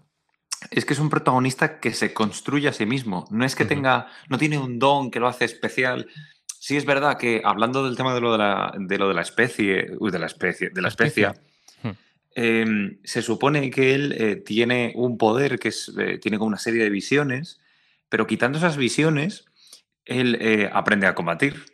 es que es un protagonista que se construye a sí mismo. No es que tenga, no tiene un don que lo hace especial. Sí es verdad que hablando del tema de lo de la, de lo de la especie, uy, de la especie, de la especia, Hmm. em, se supone que él eh, tiene un poder que es, eh, tiene como una serie de visiones, pero quitando esas visiones, él eh, aprende a combatir.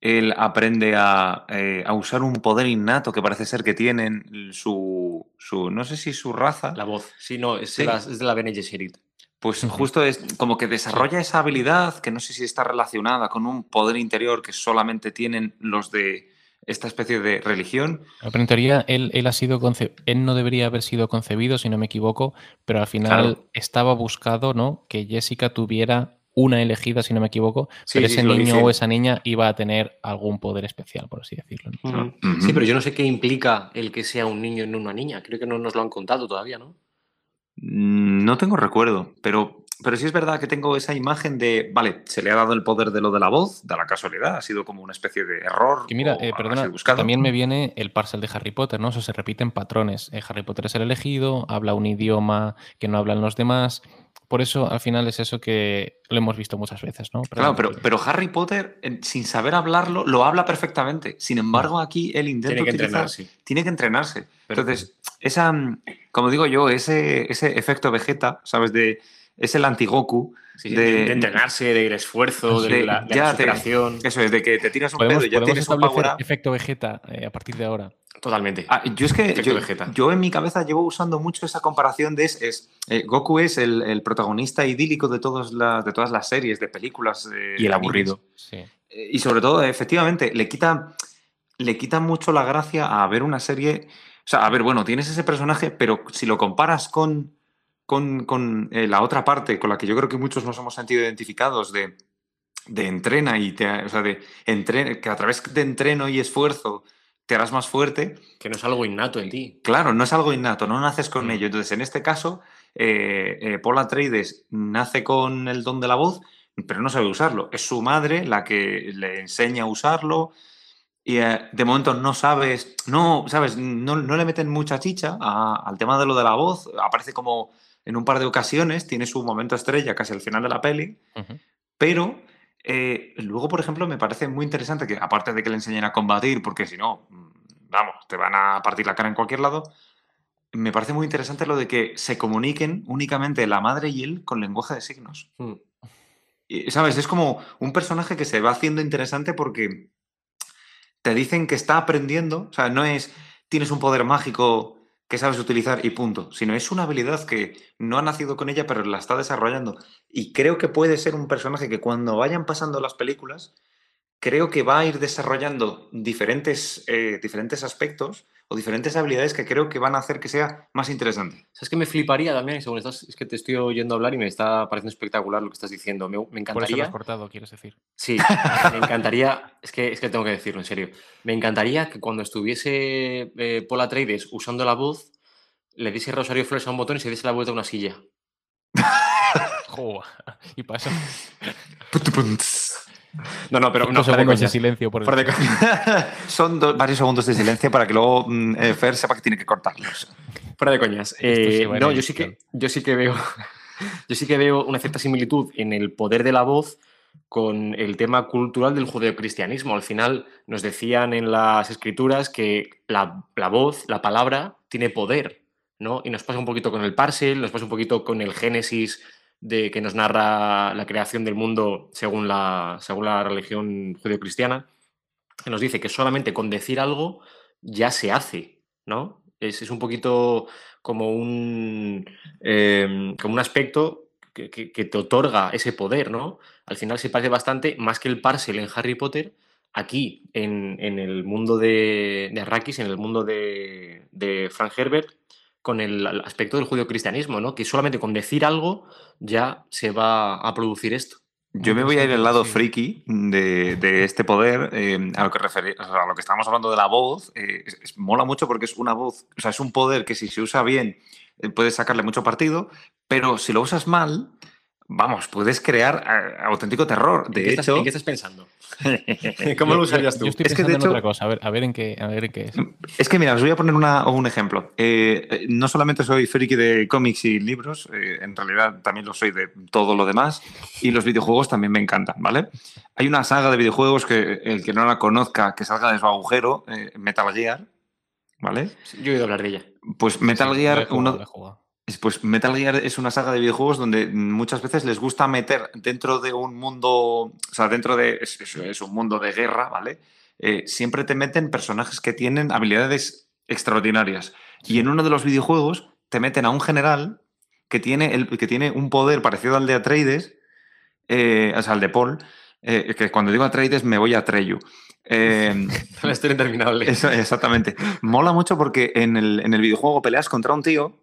Él aprende a, a usar un poder innato que parece ser que tienen su, su no sé si su raza. La voz. Sí, no, es, Sí. de la- es de la Bene Gesserit. Pues justo es como que desarrolla esa habilidad que no sé si está relacionada con un poder interior que solamente tienen los de esta especie de religión. Pero en teoría él, él ha sido conce- él no debería haber sido concebido, si no me equivoco, pero al final Claro. estaba buscado, ¿no? Que Jessica tuviera una elegida, si no me equivoco, Sí, pero sí, ese sí, niño dice. o esa niña iba a tener algún poder especial, por así decirlo. Sí, pero yo no sé qué implica el que sea un niño y no una niña. Creo que no nos lo han contado todavía, ¿no? Mm, No tengo recuerdo, pero, pero sí es verdad que tengo esa imagen de, vale, se le ha dado el poder de lo de la voz, da la casualidad, ha sido como una especie de error. Que mira, o eh, perdona, también me viene el parcel de Harry Potter, ¿no? Eso se repiten patrones. Eh, Harry Potter es el elegido, habla un idioma que no hablan los demás. Por eso, al final, es eso que lo hemos visto muchas veces, ¿no? Claro, pero, pero Harry Potter, en- sin saber hablarlo, lo habla perfectamente. Sin embargo, aquí él intenta Tiene que utilizar- entrenarse. tiene que entrenarse. Entonces, esa, mm, como digo yo, ese, ese efecto Vegeta, ¿sabes? De, es el anti-Goku. Sí, de- de, de entrenarse, del esfuerzo, de, de- la, de ya la te- superación. Eso es, de que te tiras un pedo y ya tienes un power up. efecto Vegeta eh, a partir de ahora. Totalmente. Ah, yo es que Efecto yo, Vegeta. yo en mi cabeza llevo usando mucho esa comparación de es, es, eh, Goku es el, el protagonista idílico de, todas las, de todas las series, de películas. eh, Y el aburrido. Sí. Eh, Y sobre todo, efectivamente, le quita, le quita mucho la gracia a ver una serie. O sea, a ver, bueno, tienes ese personaje, pero si lo comparas con, con, con, eh, la otra parte, con la que yo creo que muchos nos hemos sentido identificados, de, de entrena y te, o sea, de entre- que a través de entreno y esfuerzo te harás más fuerte, Que no es algo innato en ti. Claro, no es algo innato, no naces con Mm. ello. Entonces, en este caso, eh, eh, Paul Atreides nace con el don de la voz, pero no sabe usarlo. Es su madre la que le enseña a usarlo y eh, de momento no sabes, no, sabes, no, no le meten mucha chicha a- al tema de lo de la voz. Aparece como en un par de ocasiones, tiene su momento estrella casi al final de la peli, pero eh, luego, por ejemplo, me parece muy interesante que, aparte de que le enseñen a combatir, porque si no, mm, vamos, te van a partir la cara en cualquier lado, me parece muy interesante lo de que se comuniquen únicamente la madre y él con lenguaje de signos. Mm. Y, ¿Sabes? Es como un personaje que se va haciendo interesante porque te dicen que está aprendiendo, o sea, no es tienes un poder mágico que sabes utilizar y punto, sino es una habilidad que no ha nacido con ella, pero la está desarrollando. Y creo que puede ser un personaje que cuando vayan pasando las películas, creo que va a ir desarrollando diferentes, eh, diferentes aspectos o diferentes habilidades que creo que van a hacer que sea más interesante. ¿Sabes que me fliparía también? Según estás, es que te estoy oyendo hablar y me está pareciendo espectacular lo que estás diciendo. Me, me Por eso lo encantaría. has cortado, quieres decir. Sí, me encantaría, es que, es que tengo que decirlo en serio, me encantaría que cuando estuviese eh, Paul Atreides usando la voz, le diese Rosario Flores a un botón y se diese la vuelta a una silla. Y pasa No, no, pero no, fuera de segundos de coñas. silencio por de coñas. Son do- varios segundos de silencio para que luego mm, eh, Fer sepa que tiene que cortarlos. Fuera de coñas. Eh, no, yo sí que, yo sí que veo, yo sí que veo una cierta similitud en el poder de la voz con el tema cultural del judeocristianismo. Al final nos decían en las escrituras que la, la voz, la palabra, tiene poder, ¿no? Y nos pasa un poquito con el Parsel, nos pasa un poquito con el Génesis de que nos narra la creación del mundo según la, según la religión judeocristiana, que nos dice que solamente con decir algo ya se hace, ¿no? Es, es un poquito como un, em, como un aspecto que, que- te otorga ese poder, ¿no? Al final se parece bastante, más que el Parcel en Harry Potter, aquí en, en el mundo de, de Arrakis, en el mundo de, de Frank Herbert, con el, aspecto del judio-cristianismo, ¿no? Que solamente con decir algo ya se va a producir esto. Yo me voy a ir al lado friki de, de este poder, eh, a, lo que a lo que estábamos hablando de la voz. eh, es- es- mola mucho porque es una voz, o sea, es un poder que si se usa bien eh, puedes sacarle mucho partido, pero si lo usas mal, vamos, puedes crear eh, auténtico terror. De ¿En qué hecho, estás, ¿En qué estás pensando? ¿Cómo lo usarías tú? Yo estoy Es que, pensando de en hecho- otra cosa, a ver, a ver en qué, a ver en qué es. Es que mira, os voy a poner una- un ejemplo. Eh, eh, no solamente soy friki de cómics y libros, eh, en realidad también lo soy de todo lo demás. Y los videojuegos también me encantan, ¿vale? Hay una saga de videojuegos que el que no la conozca, que salga de su agujero, eh, Metal Gear, ¿vale? Yo he oído hablar de ella. Pues Metal Sí, Gear, jugado, uno, Pues Metal Gear es una saga de videojuegos donde muchas veces les gusta meter dentro de un mundo, o sea, dentro de, es, es- un mundo de guerra, ¿vale? Eh, siempre te meten personajes que tienen habilidades extraordinarias. Y en uno de los videojuegos te meten a un general que tiene, el, que tiene un poder parecido al de Atreides, eh, o sea, al de Paul, eh, que cuando digo Atreides me voy a Treyu. Eh, La historia interminable. eso, exactamente. Mola mucho porque en el, en el videojuego peleas contra un tío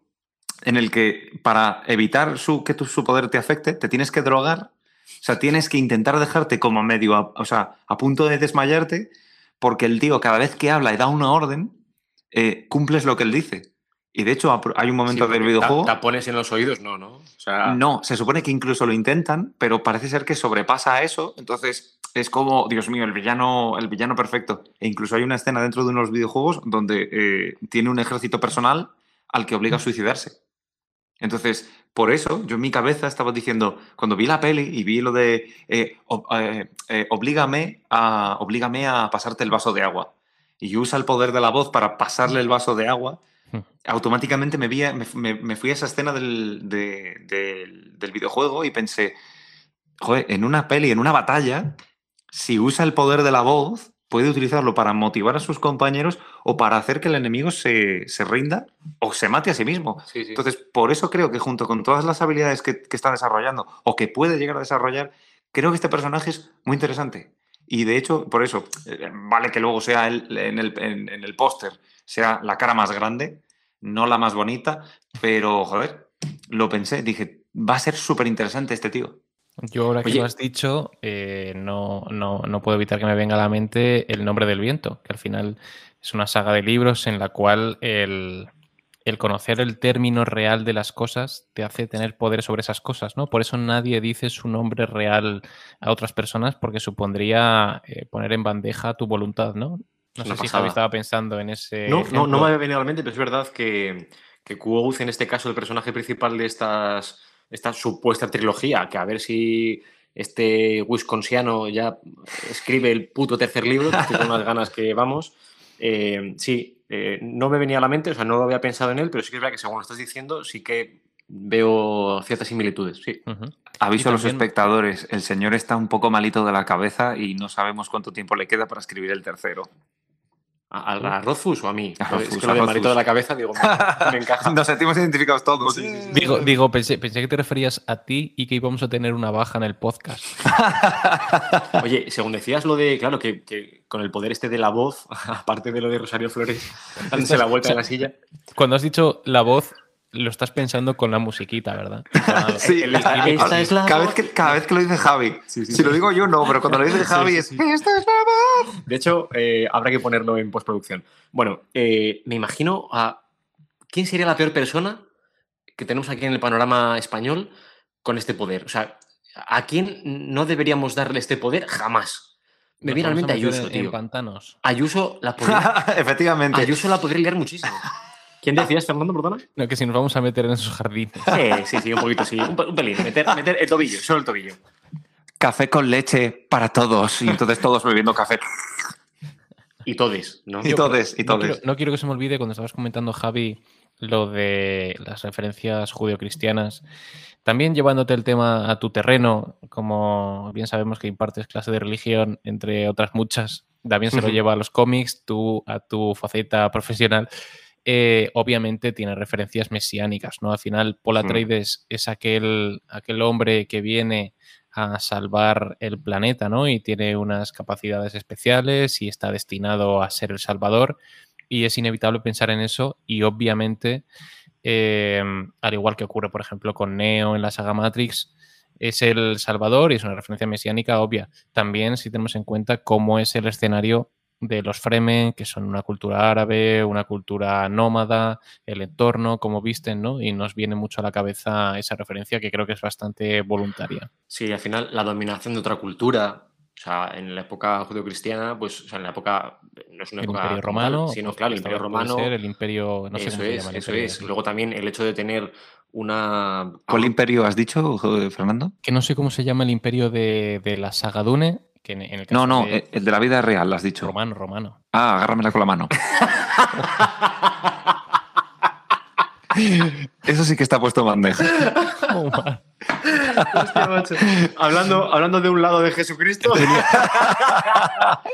en el que para evitar su, que tu- su poder te afecte, te tienes que drogar. O sea, tienes que intentar dejarte como medio, a, o sea, a punto de desmayarte, porque el tío cada vez que habla y da una orden, eh, cumples lo que él dice. Y de hecho hay un momento Sí, del videojuego... ta- Tapones en los oídos, no, ¿no? O sea, No, se supone que incluso lo intentan, pero parece ser que sobrepasa eso. Entonces es como, Dios mío, el villano, el villano perfecto. E incluso hay una escena dentro de unos videojuegos donde eh, tiene un ejército personal al que obliga a suicidarse. Entonces, por eso yo en mi cabeza estaba diciendo, cuando vi la peli y vi lo de eh, ob- eh, eh, oblígame, a, oblígame a pasarte el vaso de agua y usa el poder de la voz para pasarle el vaso de agua, Hmm. automáticamente me, vi a- me, me- me fui a esa escena del, de- del- del videojuego y pensé, joder, en una peli, en una batalla, si usa el poder de la voz, puede utilizarlo para motivar a sus compañeros o para hacer que el enemigo se, se rinda o se mate a sí mismo. sí, sí. Entonces, por eso creo que junto con todas las habilidades que, que está desarrollando o que puede llegar a desarrollar, creo que este personaje es muy interesante. Y de hecho, por eso, eh, vale que luego sea él en el, en- en el póster, sea la cara más grande, no la más bonita, pero, joder, lo pensé, dije, va a ser súper interesante este tío. Yo ahora que lo has dicho, eh, no, no, no puedo evitar que me venga a la mente El nombre del viento, que al final es una saga de libros en la cual el, el conocer el término real de las cosas te hace tener poder sobre esas cosas, ¿no? Por eso nadie dice su nombre real a otras personas, porque supondría eh, poner en bandeja tu voluntad, ¿no? No sé si. Javi estaba pensando en ese. No, no, no me había venido a la mente, pero es verdad que, que Quoth, en este caso, el personaje principal de estas, esta supuesta trilogía, que a ver si este wisconsiano ya escribe el puto tercer libro, que estoy con unas ganas que vamos. Eh, sí, eh, no me venía a la mente, o sea, no lo había pensado en él, pero sí que es verdad que según lo estás diciendo, sí que veo ciertas similitudes, sí. Aviso a los espectadores, el señor está un poco malito de la cabeza y no sabemos cuánto tiempo le queda para escribir el tercero. ¿A, a- a Rothfuss o a mí? A es Rothfuss, que lo a de la cabeza, digo, me, me encaja. Nos sentimos identificados todos. Digo, digo pensé, pensé que te referías a ti y que íbamos a tener una baja en el podcast. Oye, según decías lo de, claro, que, que con el poder este de la voz, aparte de lo de Rosario Flores, dándose la vuelta en la silla. Cuando has dicho la voz, lo estás pensando con la musiquita, ¿verdad? Sí, El- esta- a- esta a- es la cada, voz. vez que, cada vez que lo dice Javi. si lo digo yo, no, pero cuando lo dice Javi sí, es. sí. "Esta es la voz". De hecho, eh, habrá que ponerlo en postproducción. Bueno, eh, me imagino a. ¿Quién sería la peor persona que tenemos aquí en el panorama español con este poder? O sea, ¿a quién no deberíamos darle este poder? Jamás. Me viene a la mente Ayuso, en- en tío. pantanos. Ayuso la podría, Efectivamente. Ayuso la podría liar muchísimo. ¿Quién decías, Fernando, perdona? No, que si nos vamos a meter en esos jardines. Sí, sí, sí, un poquito, sí. Un, pe- un pelín. Meter, meter el tobillo, solo el tobillo. Café con leche para todos. Y entonces todos bebiendo café. Y todes, ¿no? Y todes, y No todes. quiero, no quiero que se me olvide cuando estabas comentando, Javi, lo de las referencias judeocristianas. También llevándote el tema a tu terreno, como bien sabemos que impartes clase de religión, entre otras muchas, también se lo lleva a los cómics, tú a tu faceta profesional. Eh, obviamente tiene referencias mesiánicas, ¿no? Al final, Paul Mm. Atreides es aquel, aquel hombre que viene a salvar el planeta, ¿no? Y tiene unas capacidades especiales y está destinado a ser el salvador. Y es inevitable pensar en eso. Y obviamente, eh, al igual que ocurre, por ejemplo, con Neo en la saga Matrix, es el salvador y es una referencia mesiánica obvia. También, si tenemos en cuenta cómo es el escenario de los Fremen, que son una cultura árabe, una cultura nómada, el entorno, como visten, ¿no? Y nos viene mucho a la cabeza esa referencia que creo que es bastante voluntaria. Sí, al final la dominación de otra cultura, o sea, en la época judeocristiana, pues, o sea, en la época, no es una el época Imperio Romano, sino, claro, el Imperio Romano, ser el Imperio, no sé eso cómo se es, llama eso imperio es. Luego también el hecho de tener una... ¿Cuál imperio has dicho, Fernando? Que no sé cómo se llama el imperio de, de la saga Dune, que en, en el caso No, no, de eh, el de la vida real, has dicho. romano, romano. Ah, agárramela con la mano. Eso sí que está puesto en bandeja. Hostia, macho. hablando, hablando de un lado de Jesucristo,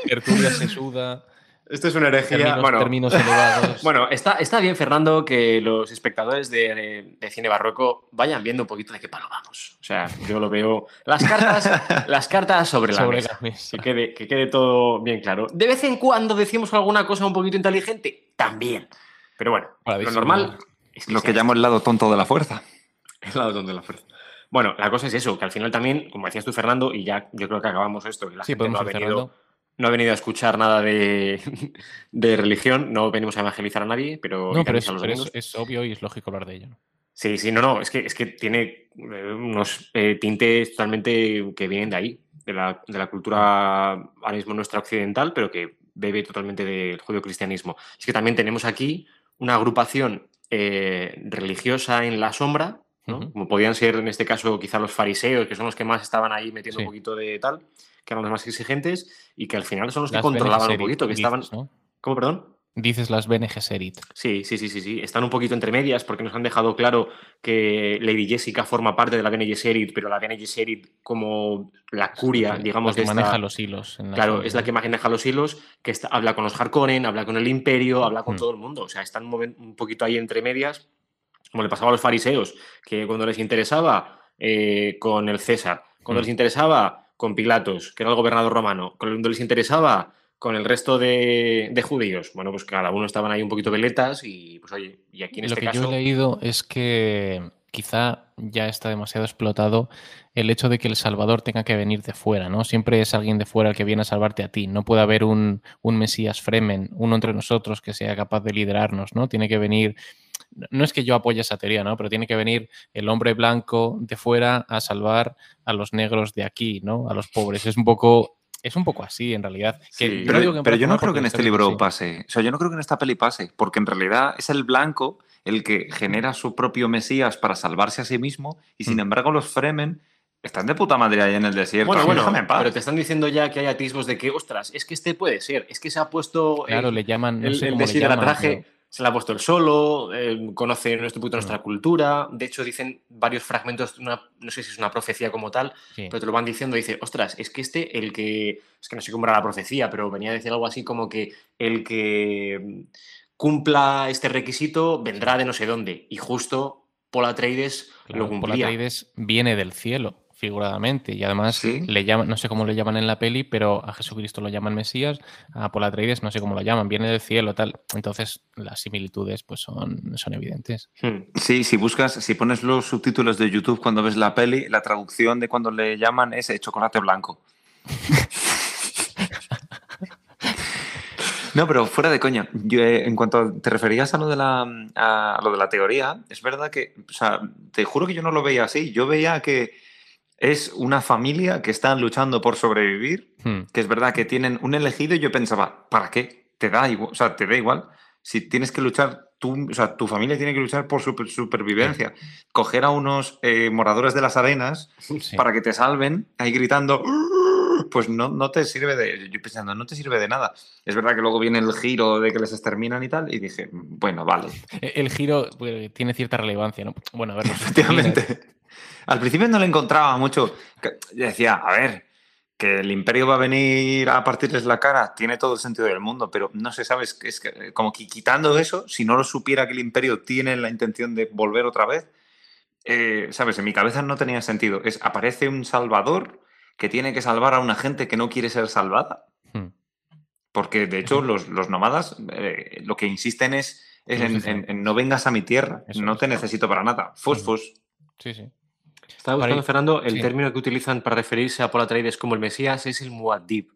Tertulia sesuda, esto es una herejía. términos, bueno, términos elevados. Bueno, está, está bien, Fernando, que los espectadores de, de- de cine barroco vayan viendo un poquito de qué palo vamos. O sea, yo lo veo. Las cartas, las cartas sobre la sobre mesa. la mesa. Que quede, que quede todo bien claro. De vez en cuando decimos alguna cosa un poquito inteligente, también. Pero bueno, lo normal es Lo que llamo el lado tonto de la fuerza. el lado donde la fuerza. Bueno, la cosa es eso, que al final también, como decías tú, Fernando, y ya yo creo que acabamos esto, que la Sí, gente podemos ha, venido. No ha venido a escuchar nada de, de religión, no venimos a evangelizar a nadie, pero, No, pero, es, los pero es- es obvio y es lógico hablar de ello. Sí, sí, no, no, es que, es que tiene eh, unos eh, tintes totalmente que vienen de ahí, de la, de la cultura ahora mismo nuestra occidental, pero que bebe totalmente del judio-cristianismo. Es que también tenemos aquí una agrupación eh, religiosa en la sombra, ¿no? Como podían ser en este caso quizá los fariseos, que son los que más estaban ahí metiendo Sí. un poquito de tal, que eran los más exigentes y que al final son los que Las controlaban un poquito, que estaban... ¿Cómo, perdón? Dices las Bene Gesserit. Sí, sí, sí, sí, sí. Están un poquito entre medias porque nos han dejado claro que Lady Jessica forma parte de la Bene Gesserit, pero la Bene Gesserit como la curia, La digamos, que de esta- maneja los hilos. en la Claro, serie, es la que maneja los hilos, que está- habla con los Harkonnen, habla con el Imperio, habla con Hmm. todo el mundo. O sea, están un poquito ahí entre medias, como le pasaba a los fariseos, que cuando les interesaba eh, con el César, cuando Hmm. les interesaba con Pilatos, que era el gobernador romano, cuando les interesaba con el resto de, de judíos. Bueno, pues cada uno estaban ahí un poquito veletas y pues oye, y aquí en Lo este que caso... yo he leído es que quizá ya está demasiado explotado el hecho de que el Salvador tenga que venir de fuera, ¿no? Siempre es alguien de fuera el que viene a salvarte a ti. No puede haber un, un Mesías Fremen, uno entre nosotros que sea capaz de liderarnos, ¿no? Tiene que venir. No es que yo apoye esa teoría, ¿no? Pero tiene que venir el hombre blanco de fuera a salvar a los negros de aquí, ¿no? A los pobres. Es un poco. Es un poco así, en realidad. Que Sí. no Pero, que pero yo no creo que en este libro así. pase. O sea, yo no creo que en esta peli pase, porque en realidad es el blanco el que genera su propio Mesías para salvarse a sí mismo, y sin Mm. embargo los Fremen están de puta madre ahí en el desierto. Bueno, bueno, Déjame en paz. pero te están diciendo ya que hay atisbos de que, ostras, es que este puede ser, es que se ha puesto Claro, el, le llaman. No el, sé el le llaman, pero- se le ha puesto el solo, eh, conoce nuestro poquito nuestra Mm. cultura, de hecho dicen varios fragmentos, de una, no sé si es una profecía como tal, sí. pero te lo van diciendo, dice, ostras, es que este, el que, es que no sé cómo era la profecía, pero venía a decir algo así como que el que mm, cumpla este requisito vendrá de no sé dónde, y justo Paul Atreides Claro, lo cumplía. Atreides viene del cielo, figuradamente, y además Sí. le llaman, no sé cómo le llaman en la peli, pero a Jesucristo lo llaman Mesías, a Paul Atreides no sé cómo lo llaman, viene del cielo, tal. Entonces las similitudes pues son, son evidentes. Hmm. Sí, si buscas, si pones los subtítulos de YouTube cuando ves la peli, la traducción de cuando le llaman es chocolate blanco. No, pero fuera de coña, yo, eh, en cuanto a- te referías a lo, de la, a, a lo de la teoría, es verdad que, o sea, te juro que yo no lo veía así. Yo veía que es una familia que están luchando por sobrevivir, Hmm. que es verdad que tienen un elegido y yo pensaba, ¿para qué? Te da igual, o sea, te da igual. Si tienes que luchar, tú, o sea, tu familia tiene que luchar por su supervivencia. Coger a unos eh, moradores de las arenas Sí. para que te salven, ahí gritando, pues no, no te sirve de. Yo pensando, no te sirve de nada. Es verdad que luego viene el giro de que les exterminan y tal, y dije, bueno, vale. E- El giro pues, tiene cierta relevancia, ¿no? Bueno, a ver, Efectivamente. Al principio no le encontraba mucho. Decía, a ver, que el imperio va a venir a partirles la cara, tiene todo el sentido del mundo, pero no sé, ¿sabes? Que Es que, como que quitando eso, si no lo supiera que el imperio tiene la intención de volver otra vez, eh, ¿sabes? En mi cabeza no tenía sentido. Es, aparece un salvador que tiene que salvar a una gente que no quiere ser salvada. Hmm. Porque de hecho los, los nómadas eh, lo que insisten es, es en, dicen. en- en no vengas a mi tierra, Eso no te necesito para nada. Fos, Ujú. fos. Sí, sí. Estaba buscando, Fernando, el sí. término que utilizan para referirse a Paul Atreides como el Mesías es el Muad'Dib.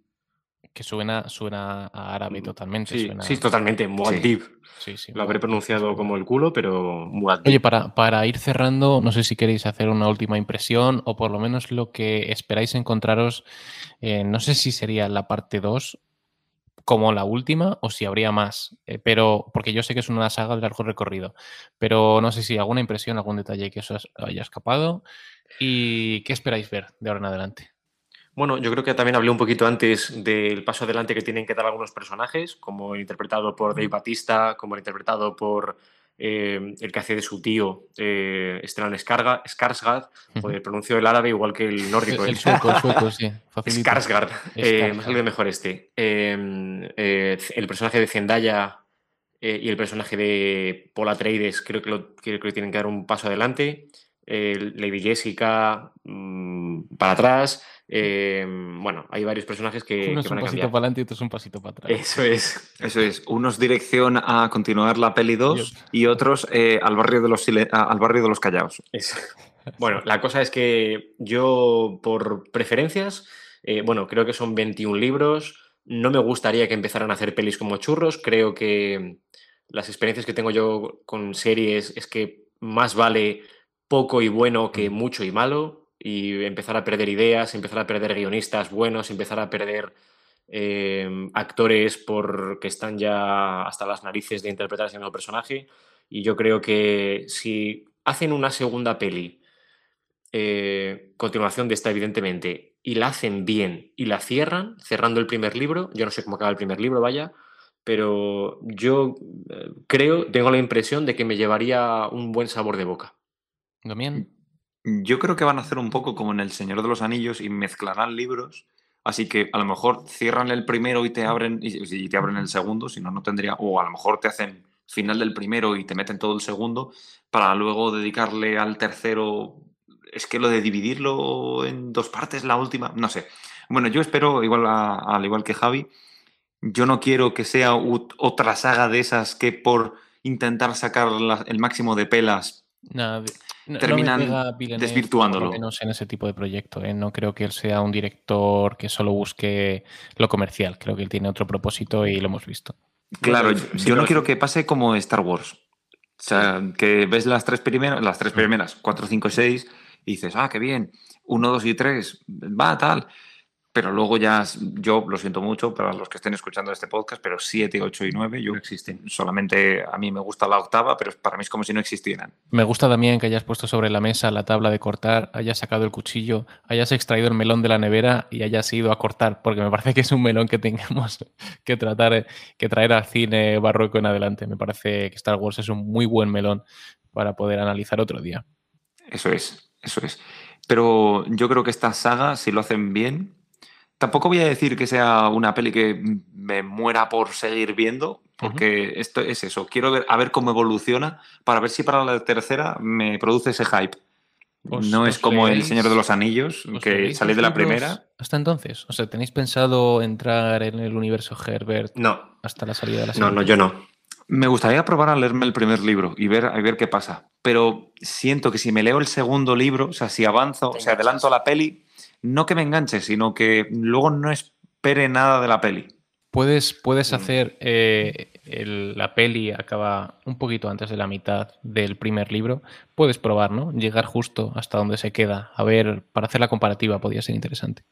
Que suena, suena a árabe totalmente. Sí, suena- sí, totalmente. Muad'Dib. sí, sí. Lo habré pronunciado como el culo, pero Muad'Dib. Oye, para, para ir cerrando, no sé si queréis hacer una última impresión o por lo menos lo que esperáis encontraros, eh, no sé si sería la parte 2 como la última o si habría más, eh, pero porque yo sé que es una saga de largo recorrido, pero no sé si alguna impresión, algún detalle que os haya escapado y qué esperáis ver de ahora en adelante. Bueno, yo creo que también hablé un poquito antes del paso adelante que tienen que dar algunos personajes, como el interpretado por Dave Batista, como el interpretado por eh, el que hace de su tío, eh, Stellan Skarsgård, joder, pronuncio el árabe igual que el nórdico. El ¿eh? sueco, el sueco, sí. Skarsgård, eh, me mejor este. Eh, eh, el personaje de Zendaya y el personaje de Paul Atreides creo que, lo, creo que tienen que dar un paso adelante. Eh, Lady Jessica mm, para atrás. Eh, bueno, hay varios personajes que, Uno que es van un a pasito para adelante y otro es un pasito para atrás. Eso es. Eso es, unos dirección a continuar la peli 2 y otros eh, al, barrio de los al barrio de los callaos. Eso. Bueno, la cosa es que yo, por preferencias, eh, bueno, creo que son 21 libros. No me gustaría que empezaran a hacer pelis como churros. Creo que las experiencias que tengo yo con series es que más vale poco y bueno que mucho y malo. Y empezar a perder ideas, empezar a perder guionistas buenos, empezar a perder eh, actores porque están ya hasta las narices de interpretar ese nuevo personaje. Y yo creo que si hacen una segunda peli, eh, continuación de esta, evidentemente, y la hacen bien y la cierran, cerrando el primer libro, yo no sé cómo acaba el primer libro, vaya, pero yo eh, creo, tengo la impresión de que me llevaría un buen sabor de boca. Damián, Yo creo que van a hacer un poco como en El Señor de los Anillos y mezclarán libros. Así que a lo mejor cierran el primero y te abren y, y te abren el segundo, si no, no tendría. O a lo mejor te hacen final del primero y te meten todo el segundo para luego dedicarle al tercero. Es que lo de dividirlo en dos partes, la última, no sé. Bueno, yo espero, igual a- al igual que Javi, yo no quiero que sea otra saga de esas que por intentar sacar la- el máximo de pelas nada, no- no terminan Villeneuve, desvirtuándolo. menos en ese tipo de proyecto. ¿eh? No creo que él sea un director que solo busque lo comercial. Creo que él tiene otro propósito y lo hemos visto. Claro, yo sí, no quiero que pase como Star Wars. O sea, que ves las tres primeras, las tres primeras, 4, 5, 6, y dices, ah, qué bien, 1, 2 y 3, va, tal. Pero luego ya, yo lo siento mucho para los que estén escuchando este podcast, pero 7, 8 y 9, yo No existen. solamente a mí me gusta la octava, pero para mí es como si no existieran. Me gusta también que hayas puesto sobre la mesa la tabla de cortar, hayas sacado el cuchillo, hayas extraído el melón de la nevera y hayas ido a cortar, porque me parece que es un melón que tengamos que tratar, eh, que traer al cine barroco en adelante. Me parece que Star Wars es un muy buen melón para poder analizar otro día. Eso es, eso es. Pero yo creo que esta saga, si lo hacen bien, tampoco voy a decir que sea una peli que me muera por seguir viendo, porque esto es eso. Quiero ver a ver cómo evoluciona para ver si para la tercera me produce ese hype. Os- no os es como El leéis- Señor de los Anillos, ¿Os que leéis salí los de la primera. Hasta entonces, o sea, ¿tenéis pensado entrar en el universo Herbert No, hasta la salida de la no, serie? no, yo no. Me gustaría probar a leerme el primer libro y ver, y ver qué pasa. Pero siento que si me leo el segundo libro, o sea, si avanzo, o sea, adelanto la peli, no que me enganche, sino que luego no espere nada de la peli. Puedes, puedes Mm. hacer eh, el- la peli acaba un poquito antes de la mitad del primer libro. Puedes probar, ¿no? Llegar justo hasta donde se queda. A ver, para hacer la comparativa podría ser interesante.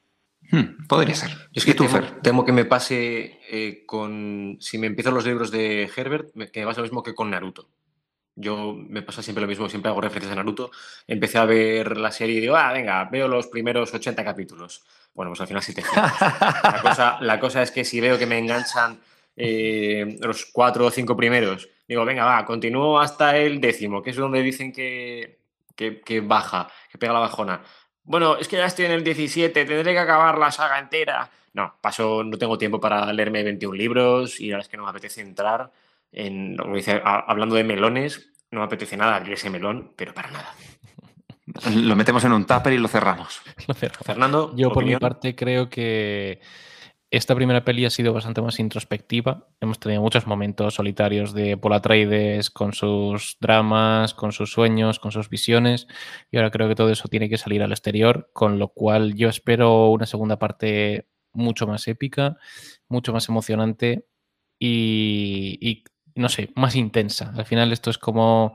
Hmm, podría ser. Es ¿Y que tú, temo, Fer? temo que me pase eh, con. Si me empiezo los libros de Herbert, me- que me pasa lo mismo que con Naruto. Yo me pasa siempre lo mismo, siempre hago referencias a Naruto. Empecé a ver la serie y digo, ah, venga, veo los primeros 80 capítulos. Bueno, pues al final 700. La cosa, la cosa es que si veo que me enganchan eh, los cuatro o cinco primeros, digo, venga, va, continúo hasta el décimo, que es donde dicen que, que, que baja, que pega la bajona. Bueno, es que ya estoy en el 17, tendré que acabar la saga entera. No, paso, no tengo tiempo para leerme 21 libros y la verdad es que no me apetece entrar en, lo que dice, a- hablando de melones, no me apetece nada abrir ese melón, pero para nada. Lo metemos en un tupper y lo cerramos. Lo cerramos. Fernando, Yo por mi parte creo que esta primera peli ha sido bastante más introspectiva. Hemos tenido muchos momentos solitarios de Paul Atreides con sus dramas, con sus sueños, con sus visiones. Y ahora creo que todo eso tiene que salir al exterior, con lo cual yo espero una segunda parte mucho más épica, mucho más emocionante y, y no sé, más intensa. Al final esto es como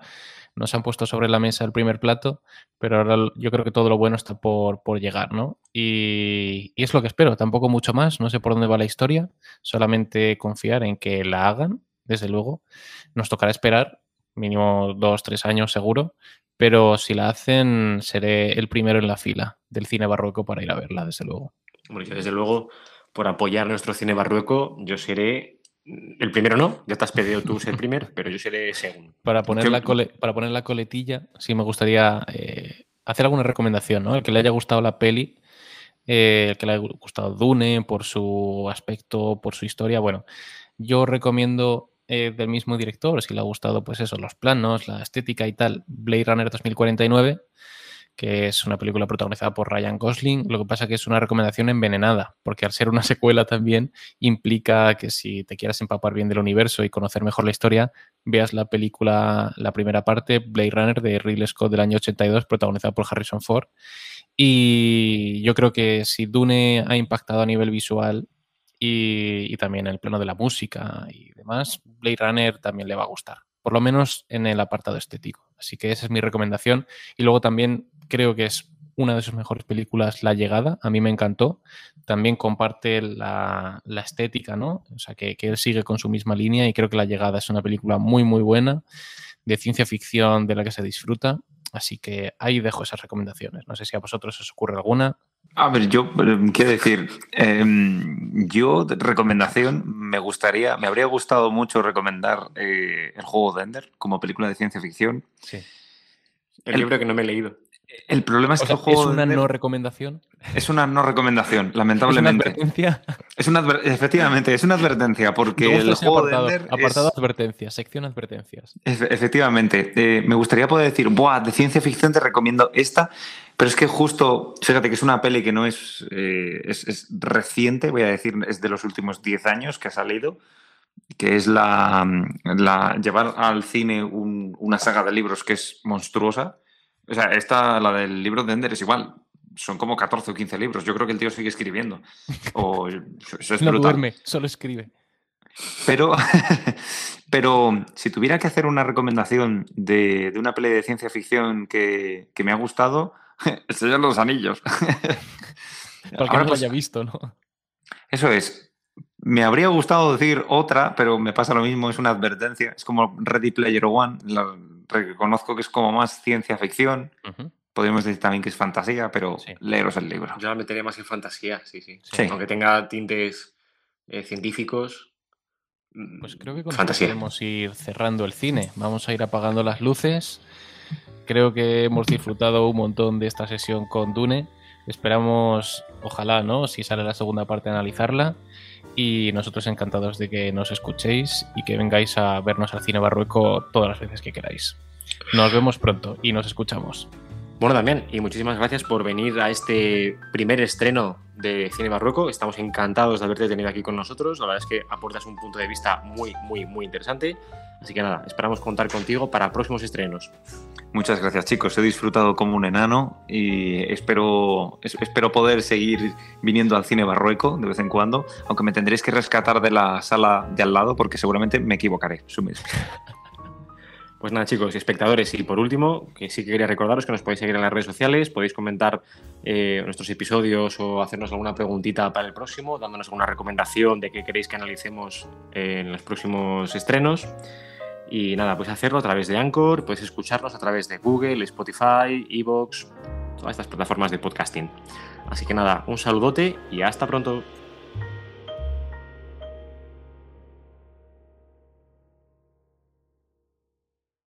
nos han puesto sobre la mesa el primer plato, pero ahora yo creo que todo lo bueno está por, por llegar, ¿no? Y, es lo que espero, tampoco mucho más, no sé por dónde va la historia, solamente confiar en que la hagan, desde luego. Nos tocará esperar, mínimo dos, tres años seguro, pero si la hacen seré el primero en la fila del cine barroco para ir a verla, desde luego. Bueno, yo desde luego, por apoyar nuestro cine barroco, yo seré el primero no, ya te has pedido tú ser primero, pero yo seré segundo. Para poner, la, cole, para poner la coletilla, sí me gustaría eh, hacer alguna recomendación, ¿no? El que le haya gustado la peli, eh, el que le haya gustado Dune por su aspecto, por su historia, bueno, yo recomiendo eh, del mismo director, si le ha gustado, pues eso, los planos, la estética y tal, Blade Runner 2049 que es una película protagonizada por Ryan Gosling. Lo que pasa que es una recomendación envenenada, porque al ser una secuela también implica que si te quieras empapar bien del universo y conocer mejor la historia, veas la película, la primera parte, Blade Runner de Ridley Scott del año 82, protagonizada por Harrison Ford. Y yo creo que si Dune ha impactado a nivel visual y, y también en el plano de la música y demás, Blade Runner también le va a gustar por lo menos en el apartado estético. Así que esa es mi recomendación. Y luego también creo que es una de sus mejores películas, La Llegada, a mí me encantó. También comparte la, la estética, ¿no? O sea, que, que, él sigue con su misma línea y creo que La Llegada es una película muy, muy buena, de ciencia ficción de la que se disfruta. Así que ahí dejo esas recomendaciones. No sé si a vosotros os ocurre alguna. A ver, yo quiero decir, eh, yo de recomendación me gustaría, me habría gustado mucho recomendar eh, el juego de Ender como película de ciencia ficción. Sí. El, el libro que no me he leído. El problema es o que sea, el juego ¿Es una no recomendación? es una no recomendación, lamentablemente. ¿Es una advertencia? Es una adver- efectivamente, es una advertencia porque el juego apartado, de Ender apartado es- advertencias, sección advertencias. Efe- Efectivamente, eh, me gustaría poder decir, Buah, de ciencia ficción te recomiendo esta, pero es que justo, fíjate que es una peli que no es, eh, es, es reciente, voy a decir, es de los últimos 10 años que ha salido, que es la, la llevar al cine un- una saga de libros que es monstruosa. O sea, esta, la del libro de Ender es igual. Son como 14 o 15 libros. Yo creo que el tío sigue escribiendo. O, eso es No brutal. duerme, solo escribe. Pero, pero si tuviera que hacer una recomendación de, de una peli de ciencia ficción que, que me ha gustado, El Señor de los Anillos. Para el que Ahora, no lo pues, haya visto, ¿no? Eso es. Me habría gustado decir otra, pero me pasa lo mismo, es una advertencia. Es como Ready Player One. la- reconozco que es como más ciencia ficción. Ujú. Podríamos decir también que es fantasía, pero Sí. leeros el libro. Yo la metería más en fantasía, sí, sí. Sí. Aunque tenga tintes eh, científicos. mm, Pues creo que con podemos ir cerrando el cine. Vamos a ir apagando las luces. Creo que hemos disfrutado un montón de esta sesión con Dune. Esperamos, ojalá, ¿no? Si sale la segunda parte, analizarla. Y nosotros encantados de que nos escuchéis y que vengáis a vernos al cine barroco todas las veces que queráis. Nos vemos pronto y nos escuchamos. Bueno, Damián, y muchísimas gracias por venir a este primer estreno de Cine Barroco. Estamos encantados de haberte tenido aquí con nosotros. La verdad es que aportas un punto de vista muy, muy, muy interesante. Así que nada, esperamos contar contigo para próximos estrenos. Muchas gracias, chicos. He disfrutado como un enano y espero, es- espero poder seguir viniendo al cine barroco de vez en cuando, aunque me tendréis que rescatar de la sala de al lado porque seguramente me equivocaré. Sumis. Pues nada, chicos y espectadores, y por último, que sí que quería recordaros que nos podéis seguir en las redes sociales, podéis comentar eh, nuestros episodios o hacernos alguna preguntita para el próximo, dándonos alguna recomendación de qué queréis que analicemos eh, en los próximos estrenos. Y nada, pues hacerlo a través de Anchor, podéis escucharnos a través de Google, Spotify, Evox, todas estas plataformas de podcasting. Así que nada, un saludote y hasta pronto.